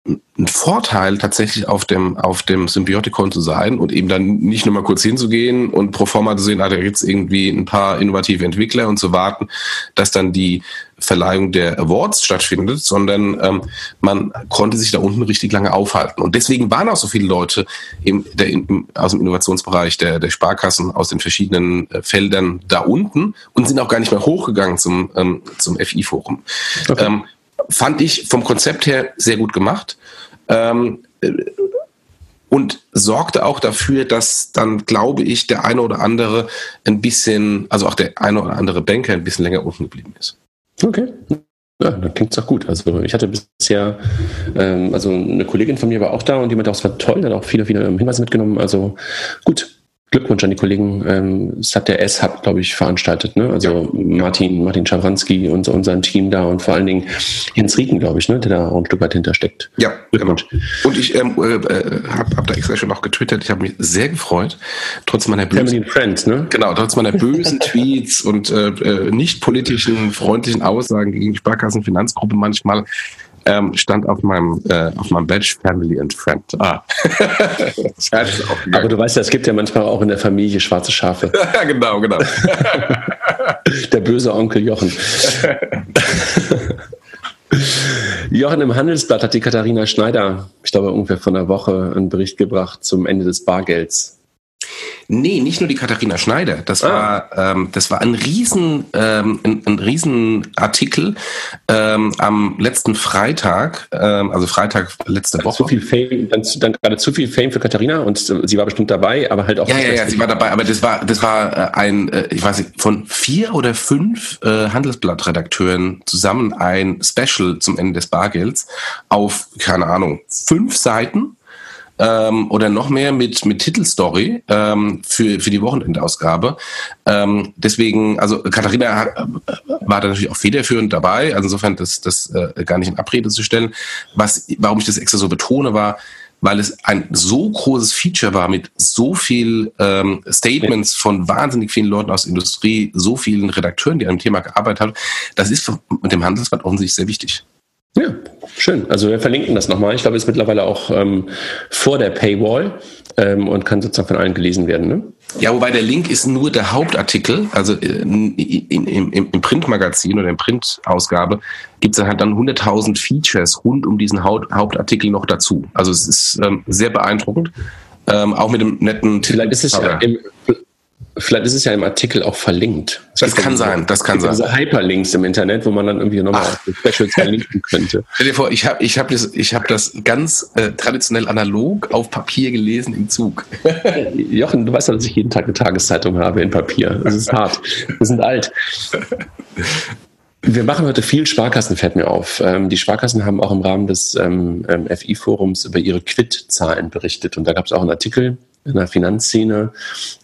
ein Vorteil, tatsächlich auf dem, auf dem Symbiotikon zu sein und eben dann nicht nur mal kurz hinzugehen und pro forma zu sehen, ah, da gibt's irgendwie ein paar innovative Entwickler und zu warten, dass dann die Verleihung der Awards stattfindet, sondern ähm, man konnte sich da unten richtig lange aufhalten. Und deswegen waren auch so viele Leute im, der, im, aus dem Innovationsbereich der, der Sparkassen aus den verschiedenen äh, Feldern da unten und sind auch gar nicht mehr hochgegangen zum, ähm, zum FI-Forum. Okay. Ähm, fand ich vom Konzept her sehr gut gemacht. Ähm, äh, und sorgte auch dafür, dass dann, glaube ich, der eine oder andere ein bisschen, also auch der eine oder andere Banker ein bisschen länger unten geblieben ist. Okay. Ja, dann klingt es auch gut. Also ich hatte bisher, ähm, also eine Kollegin von mir war auch da und die meinte auch, es war toll, hat auch viele, viele Hinweise mitgenommen. Also gut, Glückwunsch an die Kollegen. Ähm, das hat der S-Hub, glaube ich, veranstaltet. Ne? Also ja. Martin, Martin Schawranski und, und sein Team da und vor allen Dingen Jens Rieken, glaube ich, ne? der da auch ein Stück weit hintersteckt. Ja, Glückwunsch. Genau. Und ich ähm, äh, habe hab da extra schon noch getwittert. Ich habe mich sehr gefreut, trotz meiner bösen, Friends, ne? genau, trotz meiner bösen <laughs> Tweets und äh, äh, nicht politischen, freundlichen Aussagen gegen die Sparkassenfinanzgruppe manchmal ähm, stand auf meinem, äh, auf meinem Badge Family and Friend. Ah. <laughs> Aber du weißt ja, es gibt ja manchmal auch in der Familie schwarze Schafe. <laughs> ja, genau, genau. <laughs> der böse Onkel Jochen. Jochen, im Handelsblatt hat die Katharina Schneider, ich glaube ungefähr vor einer Woche, einen Bericht gebracht zum Ende des Bargelds. Nee, nicht nur die Katharina Schneider. Das ah. war, ähm, das war ein riesen, ähm, ein, ein riesen Artikel ähm, am letzten Freitag, ähm, also Freitag letzte Woche. Zu viel Fame, dann, dann gerade zu viel Fame für Katharina und sie war bestimmt dabei, aber halt auch. Ja, ja, ja, sie war dabei, aber das war, das war äh, ein, äh, ich weiß nicht, von vier oder fünf äh, Handelsblattredakteuren zusammen ein Special zum Ende des Bargelds auf, keine Ahnung, fünf Seiten ähm, oder noch mehr mit, mit Titelstory ähm, für, für die Wochenendausgabe. Ähm, deswegen, also Katharina äh, war da natürlich auch federführend dabei, also insofern das, das äh, gar nicht in Abrede zu stellen. Was, warum ich das extra so betone, war, weil es ein so großes Feature war mit so viel ähm, Statements von wahnsinnig vielen Leuten aus der Industrie, so vielen Redakteuren, die an dem Thema gearbeitet haben. Das ist mit dem Handelsblatt offensichtlich sehr wichtig. Ja, schön. Also wir verlinken das nochmal. Ich glaube, es ist mittlerweile auch ähm, vor der Paywall ähm, und kann sozusagen von allen gelesen werden. Ne? Ja, wobei der Link ist nur der Hauptartikel. Also äh, in, in, im, im Printmagazin oder in Printausgabe gibt es halt dann 100.000 Features rund um diesen Haupt, Hauptartikel noch dazu. Also es ist ähm, sehr beeindruckend. Ähm, auch mit dem netten Titel. Vielleicht ist es ja im, Vielleicht ist es ja im Artikel auch verlinkt. Es das kann sein, das kann sein. Diese Hyperlinks im Internet, wo man dann irgendwie nochmal auf Specials <laughs> verlinken könnte. Stell dir vor, ich habe ich hab das, ich hab das ganz äh, traditionell analog auf Papier gelesen im Zug. <laughs> Jochen, du weißt ja, dass ich jeden Tag eine Tageszeitung habe in Papier. Das ist hart. Wir sind alt. Wir machen heute viel Sparkassen, fällt mir auf. Ähm, die Sparkassen haben auch im Rahmen des ähm, ähm FI-Forums über ihre Quit-Zahlen berichtet. Und da gab es auch einen Artikel, in der Finanzszene,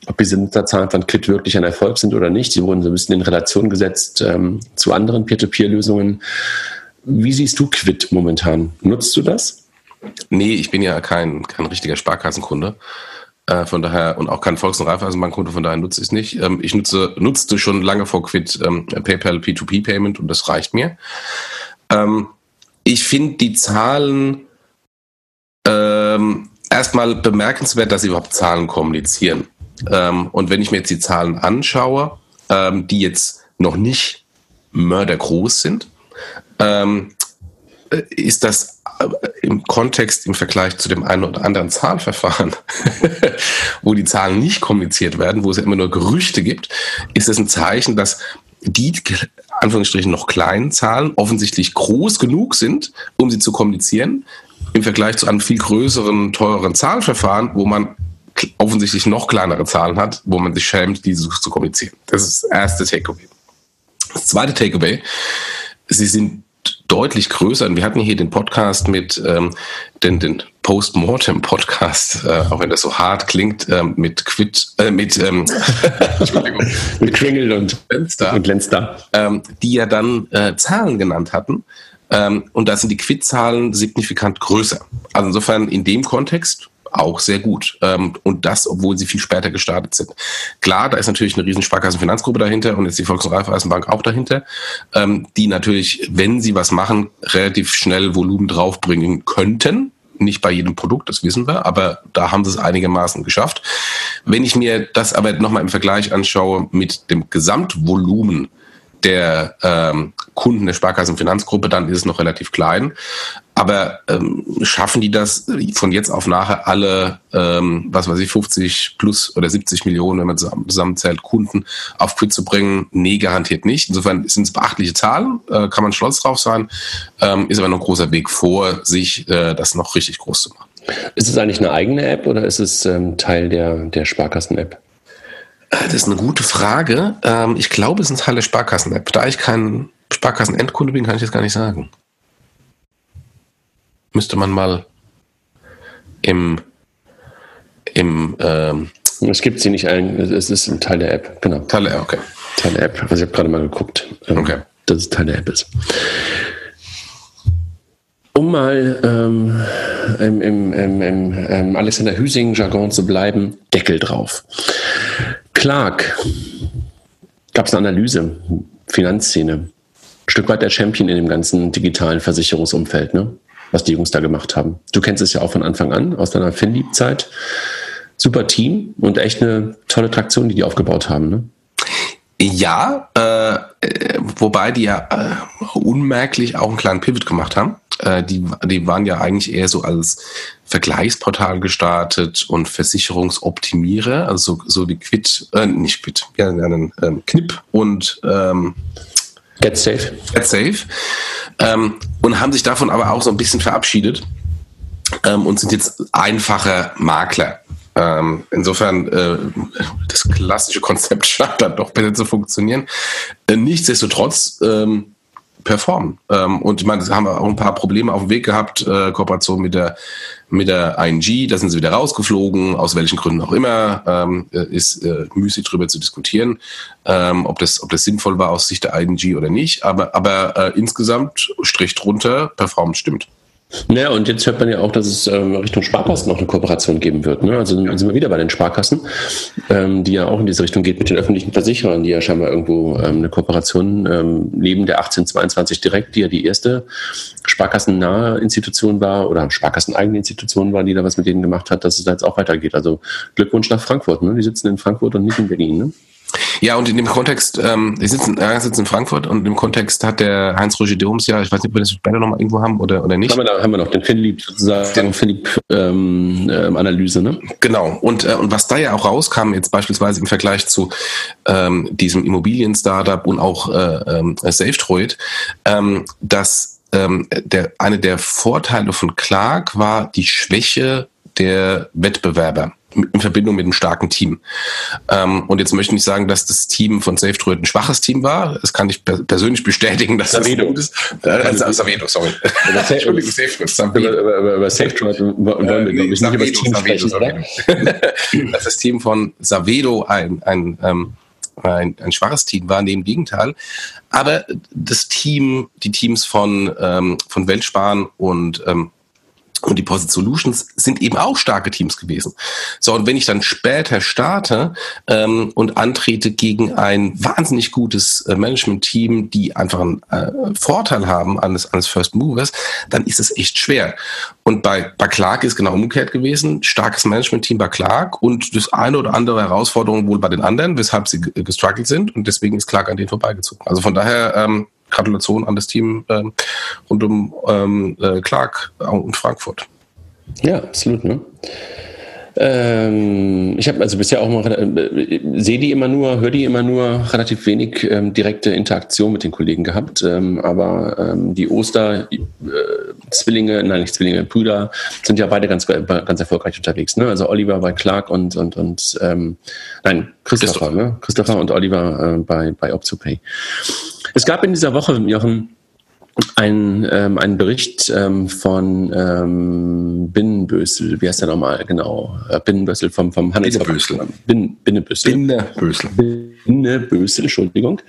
ob diese Nutzerzahlen von Quid wirklich ein Erfolg sind oder nicht. Sie wurden so ein bisschen in Relation gesetzt ähm, zu anderen Peer-to-Peer-Lösungen. Wie siehst du Quid momentan? Nutzt du das? Nee, ich bin ja kein, kein richtiger Sparkassenkunde. Äh, von daher, und auch kein Volks- und Raiffeisenbankkunde, von daher nutze ich es nicht. Ähm, ich nutze, nutzte schon lange vor Quid ähm, PayPal P2P Payment und das reicht mir. Ähm, ich finde die Zahlen ähm, erstmal bemerkenswert, dass sie überhaupt Zahlen kommunizieren. Ähm, und wenn ich mir jetzt die Zahlen anschaue, ähm, die jetzt noch nicht mördergroß sind, ähm, äh, ist das äh, im Kontext im Vergleich zu dem einen oder anderen Zahlverfahren, <laughs> wo die Zahlen nicht kommuniziert werden, wo es ja immer nur Gerüchte gibt, ist es ein Zeichen, dass die Anführungsstrichen noch kleinen Zahlen offensichtlich groß genug sind, um sie zu kommunizieren, im Vergleich zu einem viel größeren, teureren Zahlverfahren, wo man offensichtlich noch kleinere Zahlen hat, wo man sich schämt, diese zu kommunizieren. Das ist das erste Takeaway. Das zweite Takeaway, sie sind deutlich größer. Und wir hatten hier den Podcast mit ähm, den, den Postmortem-Podcast, äh, auch wenn das so hart klingt, äh, mit Quid, äh, mit ähm, <laughs> mit Kringel und Lenster, und Lenster. Ähm, die ja dann äh, Zahlen genannt hatten. Ähm, und da sind die Quid-Zahlen signifikant größer. Also insofern in dem Kontext auch sehr gut. Ähm, und das, obwohl sie viel später gestartet sind. Klar, da ist natürlich eine riesen Sparkassenfinanzgruppe dahinter und jetzt die Volks- und Raiffeisenbank auch dahinter, ähm, die natürlich, wenn sie was machen, relativ schnell Volumen draufbringen könnten. Nicht bei jedem Produkt, das wissen wir, aber da haben sie es einigermaßen geschafft. Wenn ich mir das aber nochmal im Vergleich anschaue mit dem Gesamtvolumen der ähm, Kunden der Sparkassenfinanzgruppe, dann ist es noch relativ klein. Aber ähm, schaffen die das von jetzt auf nachher alle, ähm, was weiß ich, 50 plus oder 70 Millionen, wenn man zusammenzählt, Kunden auf Quid zu bringen? Nee, garantiert nicht. Insofern sind es beachtliche Zahlen, äh, kann man stolz drauf sein, ähm, ist aber noch ein großer Weg vor, sich äh, das noch richtig groß zu machen. Ist es eigentlich eine eigene App oder ist es ähm, Teil der, der Sparkassen-App? Das ist eine gute Frage. Ähm, ich glaube, es ist ein Teil der Sparkassen-App. Da ich kein Sparkassen-Endkunde bin, kann ich das gar nicht sagen. Müsste man mal im, im ähm es gibt sie nicht ein, es ist ein Teil der App, genau. Teil der App, okay. Teil der App. Also ich habe gerade mal geguckt, ähm, okay. dass es Teil der App ist. Um mal ähm, im, im, im, im Alexander Hüsing-Jargon zu bleiben, Deckel drauf. Clark, gab es eine Analyse, Finanzszene, Stück weit der Champion in dem ganzen digitalen Versicherungsumfeld, ne? was die Jungs da gemacht haben. Du kennst es ja auch von Anfang an, aus deiner Finlieb-Zeit. Super Team und echt eine tolle Traktion, die die aufgebaut haben. Ne? Ja, äh, wobei die ja äh, unmerklich auch einen kleinen Pivot gemacht haben. Äh, die, die waren ja eigentlich eher so als Vergleichsportal gestartet und Versicherungsoptimierer, also so, so wie Quid, äh, nicht Quid, ja, einen ähm, Knip und ähm, Get Safe. Get Safe. Ähm, und haben sich davon aber auch so ein bisschen verabschiedet ähm, und sind jetzt einfache Makler. Ähm, insofern, äh, das klassische Konzept <laughs> scheint dann doch besser zu funktionieren. Äh, nichtsdestotrotz, ähm, performen. Ähm, und ich meine, da haben wir auch ein paar Probleme auf dem Weg gehabt, äh, Kooperation mit der mit der ING, da sind sie wieder rausgeflogen, aus welchen Gründen auch immer, ähm, äh, ist äh, müßig drüber zu diskutieren, ähm, ob, das, ob das sinnvoll war aus Sicht der ING oder nicht. Aber, aber äh, insgesamt, Strich drunter, Performance stimmt. Naja, und jetzt hört man ja auch, dass es ähm, Richtung Sparkassen noch eine Kooperation geben wird. Ne? Also sind wir wieder bei den Sparkassen, ähm, die ja auch in diese Richtung geht mit den öffentlichen Versicherern, die ja scheinbar irgendwo ähm, eine Kooperation ähm, neben der 1822 direkt, die ja die erste sparkassennahe Institution war oder sparkasseneigene Institution war, die da was mit denen gemacht hat, dass es da jetzt auch weitergeht. Also Glückwunsch nach Frankfurt. Ne? Die sitzen in Frankfurt und nicht in Berlin. Ne? Ja, und in dem Kontext, ähm, ich sitze er sitzt in Frankfurt und im Kontext hat der Heinz-Roger Doms ja, ich weiß nicht, ob wir das später nochmal irgendwo haben oder, oder nicht. Haben wir, da, haben wir noch den Philipp sozusagen, den Philipp-Analyse, ähm, ne? Genau. Und, äh, und was da ja auch rauskam, jetzt beispielsweise im Vergleich zu ähm, diesem Immobilien-Startup und auch äh, äh, SafeTroid, ähm, dass ähm, der, eine der Vorteile von Clark war die Schwäche der Wettbewerber in Verbindung mit einem starken Team. Ähm, und jetzt möchte ich nicht sagen, dass das Team von SafeDroid ein schwaches Team war. Das kann ich per persönlich bestätigen, dass Savedo. das gut ist. Äh, also, Savedo, sorry. <laughs> Entschuldigung, SafeDroid. Savedo. Über, über, über SafeDroid <laughs> wollen wir, glaube ich, nicht über Team Savedo, sprechen, Savedo. dass das Team von Savedo ein, ein, ähm, ein, ein schwaches Team war, nee, im Gegenteil. Aber das Team, die Teams von, ähm, von Weltsparen und ähm, Und die Posit Solutions sind eben auch starke Teams gewesen. So, und wenn ich dann später starte ähm, und antrete gegen ein wahnsinnig gutes äh, Management-Team, die einfach einen äh, Vorteil haben eines, eines First Movers, dann ist es echt schwer. Und bei, bei Clark ist genau umgekehrt gewesen. Starkes Management-Team bei Clark und das eine oder andere Herausforderung wohl bei den anderen, weshalb sie gestruggelt sind. Und deswegen ist Clark an denen vorbeigezogen. Also von daher ähm, Gratulation an das Team ähm, rund um ähm, äh, Clark und Frankfurt. Ja, absolut. Ne? Ähm, ich habe also bisher auch mal, äh, sehe die immer nur, höre die immer nur relativ wenig ähm, direkte Interaktion mit den Kollegen gehabt. Ähm, aber ähm, die Oster-Zwillinge, äh, nein, nicht Zwillinge, Brüder, sind ja beide ganz, ganz erfolgreich unterwegs. Ne? Also Oliver bei Clark und, und, und ähm, nein, Christopher, Christopher, ne? Christopher und Oliver äh, bei, bei OptoPay. Es gab in dieser Woche, Jochen, ein, ähm, ein Bericht ähm, von ähm, Binnenbösel, wie heißt der nochmal genau? Äh, Binnenbösel vom, vom Handelsverband. Bin, Binnenbösel. Binnenbösel. Binnenbösel, Entschuldigung.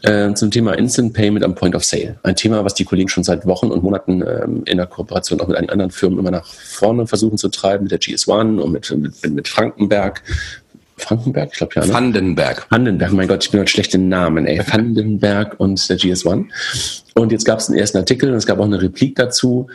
Äh, zum Thema Instant Payment am Point of Sale. Ein Thema, was die Kollegen schon seit Wochen und Monaten ähm, in der Kooperation auch mit einigen anderen Firmen immer nach vorne versuchen zu treiben, mit der GS1 und mit, mit, mit Frankenberg, Frankenberg, ich glaube ja. Ne? Vandenberg. Vandenberg, mein Gott, ich bin heute schlecht in Namen, ey. Vandenberg und der GS1. Und jetzt gab es einen ersten Artikel und es gab auch eine Replik dazu.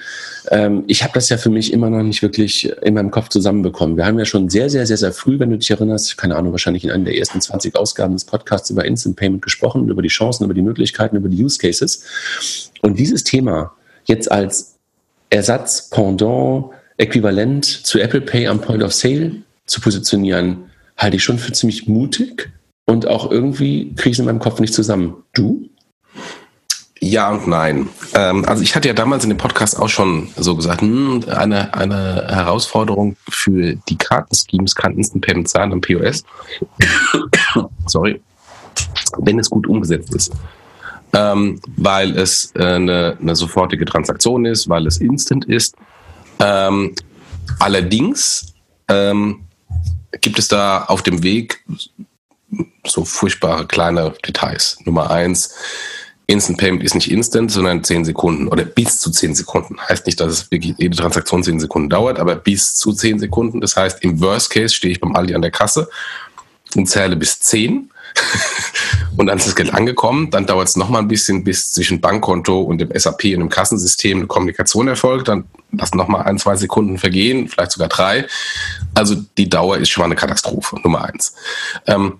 Ähm, ich habe das ja für mich immer noch nicht wirklich in meinem Kopf zusammenbekommen. Wir haben ja schon sehr, sehr, sehr, sehr früh, wenn du dich erinnerst, keine Ahnung, wahrscheinlich in einer der ersten 20 Ausgaben des Podcasts über Instant Payment gesprochen, über die Chancen, über die Möglichkeiten, über die Use Cases. Und dieses Thema jetzt als Ersatz, Pendant, Äquivalent zu Apple Pay am Point of Sale zu positionieren, halte ich schon für ziemlich mutig und auch irgendwie kriege ich es in meinem Kopf nicht zusammen. Du? Ja und nein. Ähm, also ich hatte ja damals in dem Podcast auch schon so gesagt, hm, eine, eine Herausforderung für die Kartenschemes kann Instant Payment sein am POS. Sorry. Wenn es gut umgesetzt ist. Ähm, weil es äh, eine, eine sofortige Transaktion ist, weil es instant ist. Ähm, allerdings ähm, gibt es da auf dem Weg so furchtbare kleine Details. Nummer eins, Instant Payment ist nicht instant, sondern 10 Sekunden oder bis zu 10 Sekunden. Heißt nicht, dass es wirklich jede Transaktion 10 Sekunden dauert, aber bis zu 10 Sekunden. Das heißt, im Worst Case stehe ich beim Aldi an der Kasse und zähle bis 10 und dann ist das Geld angekommen. Dann dauert es nochmal ein bisschen, bis zwischen Bankkonto und dem SAP und dem Kassensystem eine Kommunikation erfolgt. Dann lassen nochmal ein, zwei Sekunden vergehen, vielleicht sogar drei. Also die Dauer ist schon mal eine Katastrophe, Nummer eins. Ähm,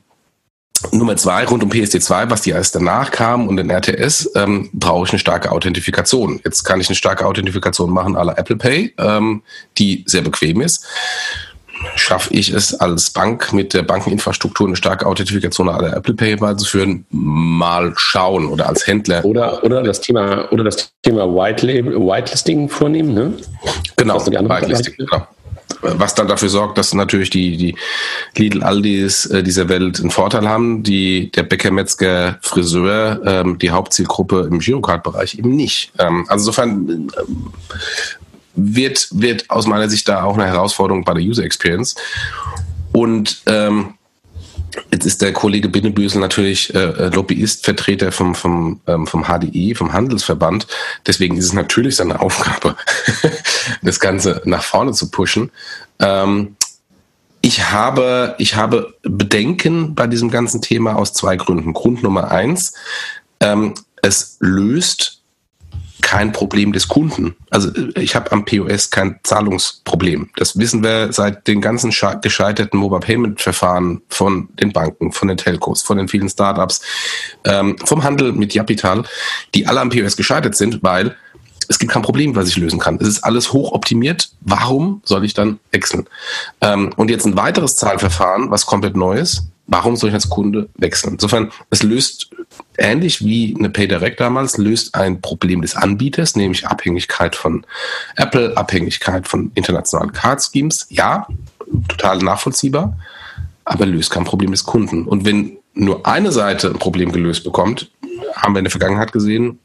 Nummer zwei, rund um PSD2, was die erst danach kam und den RTS, ähm, brauche ich eine starke Authentifikation. Jetzt kann ich eine starke Authentifikation machen à la Apple Pay, ähm, die sehr bequem ist schaffe ich es als Bank mit der Bankeninfrastruktur eine starke Authentifikation aller Apple Pay beizuführen, mal schauen oder als Händler. Oder, oder das Thema, oder das Thema White Label, Whitelisting vornehmen, ne? Genau, Whitelisting, genau. Was dann dafür sorgt, dass natürlich die, die Lidl Aldis äh, dieser Welt einen Vorteil haben, die der Bäcker, Metzger, Friseur, ähm, die Hauptzielgruppe im Girocard-Bereich eben nicht. Ähm, also insofern ähm, wird, wird aus meiner Sicht da auch eine Herausforderung bei der User Experience. Und ähm, Jetzt ist der Kollege Binnenbüsel natürlich äh, Lobbyist, Vertreter vom, vom, ähm, vom HDI, vom Handelsverband. Deswegen ist es natürlich seine Aufgabe, <laughs> das Ganze nach vorne zu pushen. Ähm, ich habe, ich habe Bedenken bei diesem ganzen Thema aus zwei Gründen. Grund Nummer eins, ähm, es löst kein Problem des Kunden. Also ich habe am POS kein Zahlungsproblem. Das wissen wir seit den ganzen gescheiterten Mobile Payment Verfahren von den Banken, von den Telcos, von den vielen Startups, ähm, vom Handel mit Japital, die alle am POS gescheitert sind, weil es gibt kein Problem, was ich lösen kann. Es ist alles hoch optimiert. Warum soll ich dann wechseln? Ähm, und jetzt ein weiteres Zahlverfahren, was komplett neu ist. Warum soll ich als Kunde wechseln? Insofern, es löst ähnlich wie eine PayDirect damals, löst ein Problem des Anbieters, nämlich Abhängigkeit von Apple, Abhängigkeit von internationalen Card Schemes. Ja, total nachvollziehbar, aber löst kein Problem des Kunden. Und wenn nur eine Seite ein Problem gelöst bekommt, haben wir in der Vergangenheit gesehen,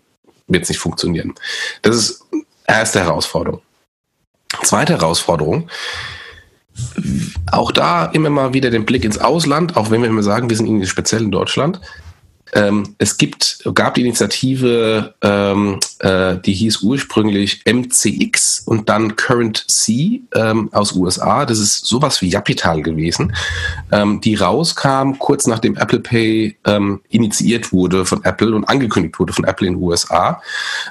wird es nicht funktionieren. Das ist erste Herausforderung. Zweite Herausforderung, auch da immer mal wieder den Blick ins Ausland, auch wenn wir immer sagen, wir sind irgendwie speziell in Deutschland. Ähm, es gibt, gab die Initiative, ähm, äh, die hieß ursprünglich MCX und dann Current C ähm, aus USA. Das ist sowas wie Japital gewesen, ähm, die rauskam kurz nachdem Apple Pay ähm, initiiert wurde von Apple und angekündigt wurde von Apple in den USA,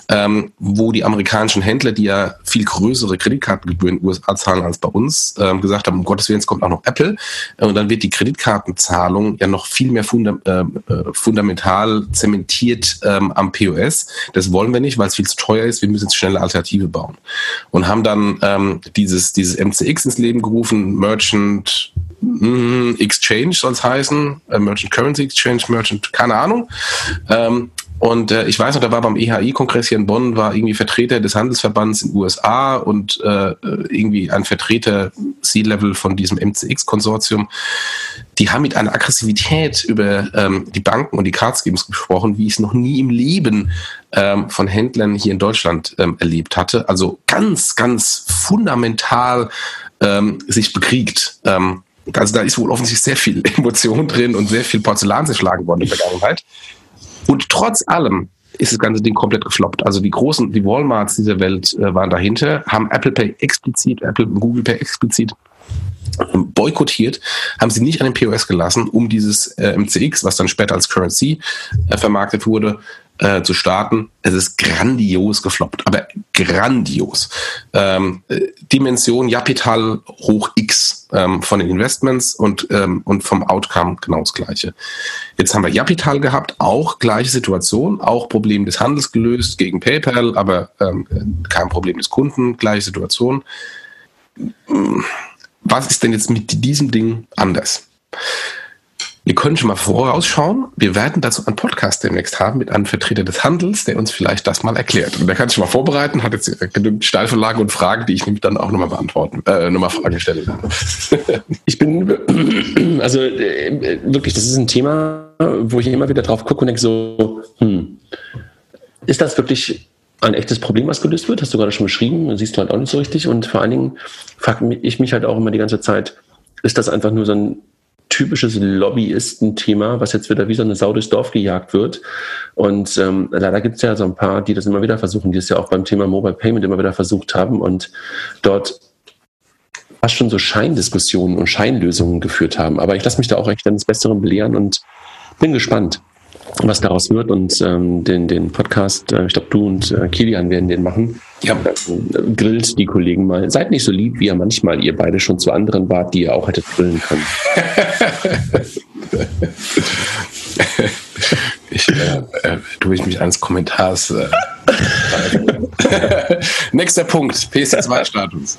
ähm, wo die amerikanischen Händler, die ja viel größere Kreditkartengebühren in den USA zahlen als bei uns, ähm, gesagt haben, um Gottes Willen, jetzt kommt auch noch Apple und dann wird die Kreditkartenzahlung ja noch viel mehr funda äh, äh fundamental zementiert ähm, am POS. Das wollen wir nicht, weil es viel zu teuer ist. Wir müssen jetzt schnelle Alternative bauen. Und haben dann ähm, dieses, dieses MCX ins Leben gerufen, Merchant Exchange soll es heißen, äh, Merchant Currency Exchange, Merchant, keine Ahnung. Ähm, und äh, ich weiß noch, da war beim EHI-Kongress hier in Bonn, war irgendwie Vertreter des Handelsverbands in den USA und äh, irgendwie ein Vertreter C-Level von diesem MCX-Konsortium. Die haben mit einer Aggressivität über ähm, die Banken und die Card Schemes gesprochen, wie ich es noch nie im Leben ähm, von Händlern hier in Deutschland ähm, erlebt hatte. Also ganz, ganz fundamental ähm, sich bekriegt. Ähm, also da ist wohl offensichtlich sehr viel <laughs> Emotion drin und sehr viel Porzellan zerschlagen worden in der Vergangenheit. Und trotz allem ist das ganze Ding komplett gefloppt. Also die großen, die Walmarts dieser Welt äh, waren dahinter, haben Apple Pay explizit, Apple Google Pay explizit boykottiert, haben sie nicht an den POS gelassen, um dieses äh, MCX, was dann später als Currency äh, vermarktet wurde, äh, zu starten. Es ist grandios gefloppt, aber grandios. Ähm, äh, Dimension Japital hoch X ähm, von den Investments und, ähm, und vom Outcome genau das gleiche. Jetzt haben wir Japital gehabt, auch gleiche Situation, auch Problem des Handels gelöst gegen PayPal, aber ähm, kein Problem des Kunden, gleiche Situation. Was ist denn jetzt mit diesem Ding anders? Wir können schon mal vorausschauen. Wir werden dazu einen Podcast demnächst haben mit einem Vertreter des Handels, der uns vielleicht das mal erklärt. Und der kann sich mal vorbereiten, hat jetzt genügend Steilvorlagen und Fragen, die ich nämlich dann auch nochmal beantworten, äh, nochmal Fragen stellen werde. <laughs> Ich bin, <clears throat> also äh, wirklich, das ist ein Thema, wo ich immer wieder drauf gucke und denke so, hm, ist das wirklich ein echtes Problem, was gelöst wird? Hast du gerade schon beschrieben, siehst du halt auch nicht so richtig. Und vor allen Dingen frage ich mich halt auch immer die ganze Zeit, ist das einfach nur so ein typisches Lobbyistenthema, was jetzt wieder wie so eine Sau durchs Dorf gejagt wird. Und ähm, leider gibt es ja so ein paar, die das immer wieder versuchen, die es ja auch beim Thema Mobile Payment immer wieder versucht haben und dort fast schon so Scheindiskussionen und Scheinlösungen geführt haben. Aber ich lasse mich da auch echt eines Besseren belehren und bin gespannt was daraus wird und ähm, den, den Podcast, äh, ich glaube, du und äh, Kilian werden den machen. Ja. Äh, grillt die Kollegen mal. Seid nicht so lieb, wie ihr manchmal ihr beide schon zu anderen wart, die ihr auch hättet grillen können. <laughs> ich äh, äh, tue ich mich eines Kommentars. Äh, <laughs> Nächster Punkt, PS2-Status.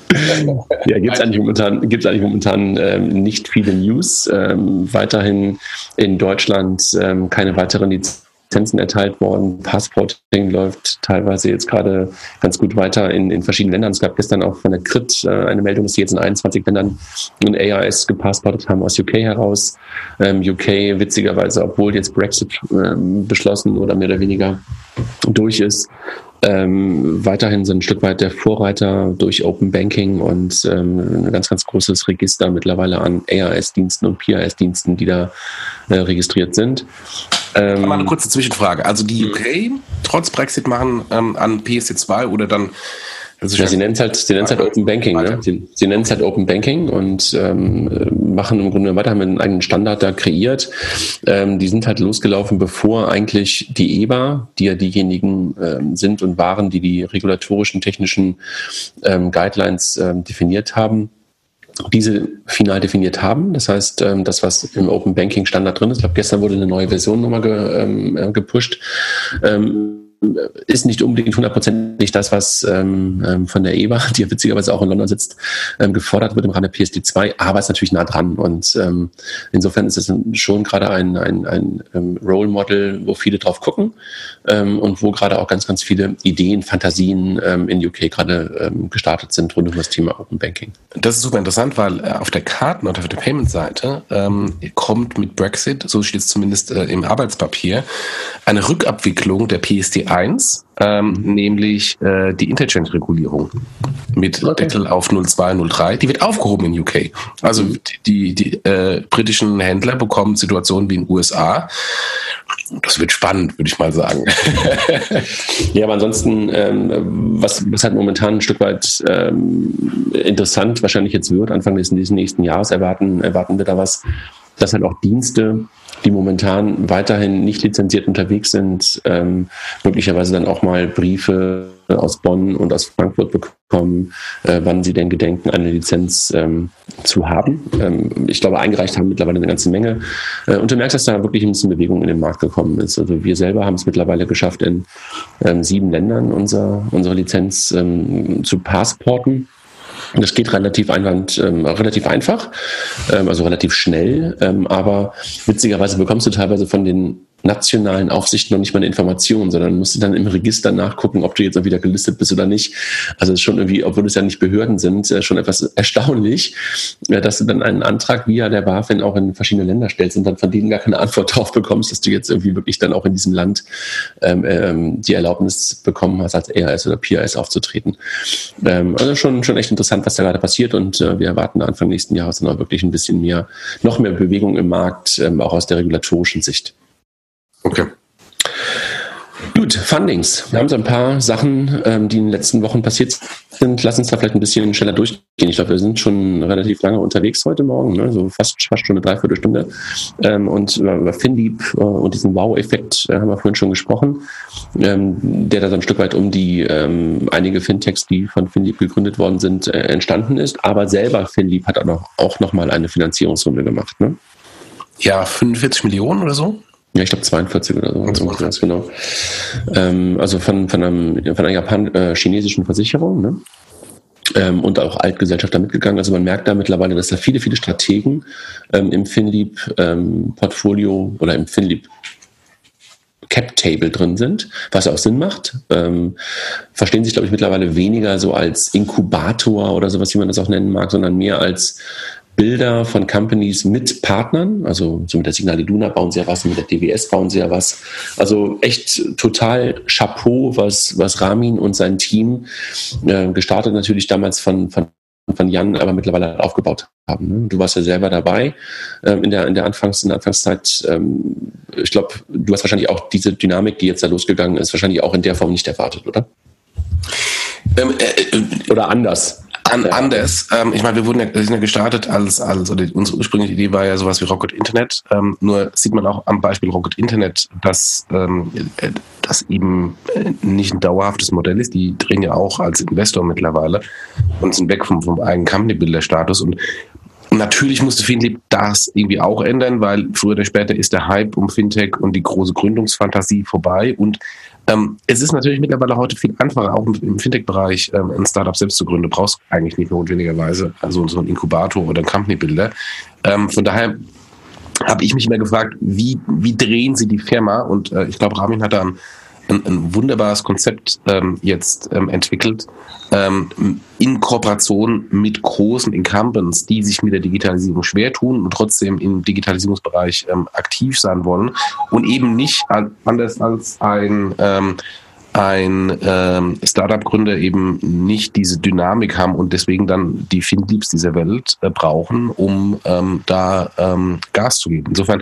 ja, gibt es eigentlich momentan, gibt's eigentlich momentan ähm, nicht viele News. Ähm, weiterhin in Deutschland ähm, keine weiteren Lizenzen Lizenzen erteilt worden. Passporting läuft teilweise jetzt gerade ganz gut weiter in, in verschiedenen Ländern. Es gab gestern auch von der CRIT äh, eine Meldung, dass sie jetzt in 21 Ländern ein AIS gepassportet haben aus UK heraus. Ähm, UK witzigerweise, obwohl jetzt Brexit ähm, beschlossen oder mehr oder weniger durch ist, ähm, weiterhin so ein Stück weit der Vorreiter durch Open Banking und ähm, ein ganz, ganz großes Register mittlerweile an ARS-Diensten und PRS-Diensten, die da äh, registriert sind. Ähm, mal eine kurze Zwischenfrage. Also die UK trotz Brexit machen ähm, an PSD2 oder dann also ja, sie nennt es halt, sie nennt halt Open Banking, ne? Sie, sie nennt es halt Open Banking und ähm, machen im Grunde weiter, haben einen eigenen Standard da kreiert. Ähm, die sind halt losgelaufen, bevor eigentlich die EBA, die ja diejenigen ähm, sind und waren, die die regulatorischen, technischen ähm, Guidelines ähm, definiert haben, diese final definiert haben. Das heißt, ähm, das, was im Open Banking Standard drin ist, ich glaube, gestern wurde eine neue Version nochmal ähm, äh, gepusht, ähm, ist nicht unbedingt hundertprozentig das, was ähm, ähm von der EBA, die ja witzigerweise auch in London sitzt, ähm, gefordert wird im Rahmen der PSD2, aber ist natürlich nah dran. Und ähm, insofern ist es schon gerade ein, ein, ein ähm, Role Model, wo viele drauf gucken ähm, und wo gerade auch ganz, ganz viele Ideen, Fantasien in UK gerade gestartet sind rund um das Thema Open Banking. Das ist super interessant, weil äh, auf der Karten- und auf der Payment-Seite kommt mit Brexit, so steht es zumindest äh, im Arbeitspapier, eine Rückabwicklung der PSD eins, ähm, nämlich äh, die Interchange-Regulierung mit okay. Deckel auf 02, 03. Die wird aufgehoben in UK. Also die, die äh, britischen Händler bekommen Situationen wie in den USA. Das wird spannend, würde ich mal sagen. <laughs> ja, aber ansonsten, ähm, was, was halt momentan ein Stück weit ähm, interessant wahrscheinlich jetzt wird, Anfang des, des nächsten Jahres erwarten, erwarten wir da was, dass halt auch Dienste, die momentan weiterhin nicht lizenziert unterwegs sind, ähm, möglicherweise dann auch mal Briefe aus Bonn und aus Frankfurt bekommen, äh, wann sie denn gedenken, eine Lizenz ähm, zu haben. Ähm, ich glaube, eingereicht haben mittlerweile eine ganze Menge. Äh, und du merkst, dass da wirklich ein bisschen Bewegung in den Markt gekommen ist. Also wir selber haben es mittlerweile geschafft, in ähm, sieben Ländern unser, unsere Lizenz ähm, zu passporten. Das geht relativ, einwand, ähm, relativ einfach, ähm, also relativ schnell, ähm, aber witzigerweise bekommst du teilweise von den nationalen Aufsicht noch nicht mal eine Information, sondern musst du dann im Register nachgucken, ob du jetzt auch wieder gelistet bist oder nicht. Also schon irgendwie, obwohl es ja nicht Behörden sind, äh, schon etwas erstaunlich, äh, dass du dann einen Antrag via der BaFin auch in verschiedene Länder stellst und dann von denen gar keine Antwort <laughs> drauf bekommst, dass du jetzt irgendwie wirklich dann auch in diesem Land ähm, ähm, die Erlaubnis bekommen hast, als ERS oder PRS aufzutreten. Ähm, also schon, schon echt interessant, was da gerade passiert und äh, wir erwarten Anfang nächsten Jahres dann auch wirklich ein bisschen mehr, noch mehr Bewegung im Markt, ähm, auch aus der regulatorischen Sicht. Okay. Gut, Fundings. Wir haben so ein paar Sachen, ähm, die in den letzten Wochen passiert sind. Lass uns da vielleicht ein bisschen schneller durchgehen. Ich glaube, wir sind schon relativ lange unterwegs heute Morgen, ne? so fast, fast schon eine Dreiviertelstunde. Ähm, und über FinLeap äh, und diesen Wow-Effekt äh, haben wir vorhin schon gesprochen, ähm, der da so ein Stück weit um die ähm, einige Fintechs, die von FinLeap gegründet worden sind, äh, entstanden ist. Aber selber FinLeap hat auch noch, auch noch mal eine Finanzierungsrunde gemacht. Ne? Ja, 45 Millionen oder so? Ja, ich glaube 42 oder so. 42. Genau. Ähm, also von, von, einem, von einer Japan äh, chinesischen Versicherung, ne? Ähm, und auch Altgesellschafter mitgegangen. Also man merkt da mittlerweile, dass da viele, viele Strategen ähm, im FinLeap-Portfolio ähm, oder im FinLeap Cap-Table drin sind, was auch Sinn macht. Ähm, verstehen sich, glaube ich, mittlerweile weniger so als Inkubator oder sowas, wie man das auch nennen mag, sondern mehr als Bilder von Companies mit Partnern, also so mit der Signal Iduna bauen sie ja was, mit der DWS bauen sie ja was. Also echt total Chapeau, was, was Ramin und sein Team äh, gestartet natürlich damals von, von von Jan aber mittlerweile aufgebaut haben. Ne? Du warst ja selber dabei ähm, in, der, in, der Anfangs-, in der Anfangszeit. Ähm, ich glaube, du hast wahrscheinlich auch diese Dynamik, die jetzt da losgegangen ist, wahrscheinlich auch in der Form nicht erwartet, oder? Ähm, äh, äh oder anders. An, anders. Ähm, ich meine, wir wurden ja, sind ja gestartet als, als oder unsere ursprüngliche Idee war ja sowas wie Rocket Internet. Ähm, nur sieht man auch am Beispiel Rocket Internet, dass ähm, äh, das eben äh, nicht ein dauerhaftes Modell ist. Die drehen ja auch als Investor mittlerweile und sind weg vom, vom eigenen Company-Builder-Status. Und natürlich musste Fintech das irgendwie auch ändern, weil früher oder später ist der Hype um Fintech und die große Gründungsfantasie vorbei. Und ähm, es ist natürlich mittlerweile heute viel einfacher, auch im, Fintech-Bereich ähm, ein Startup selbst zu gründen. Du brauchst eigentlich nicht notwendigerweise also so einen Inkubator oder einen Company-Builder. Ähm, von daher habe ich mich immer gefragt, wie, wie drehen sie die Firma? Und äh, ich glaube, Ramin hat da ein ein, ein wunderbares Konzept ähm, jetzt ähm, entwickelt, ähm, in Kooperation mit großen Incumbents, die sich mit der Digitalisierung schwer tun und trotzdem im Digitalisierungsbereich ähm, aktiv sein wollen und eben nicht anders als ein ähm, ein ähm, Startup-Gründer eben nicht diese Dynamik haben und deswegen dann die FinLeaps dieser Welt äh, brauchen, um ähm, da ähm, Gas zu geben. Insofern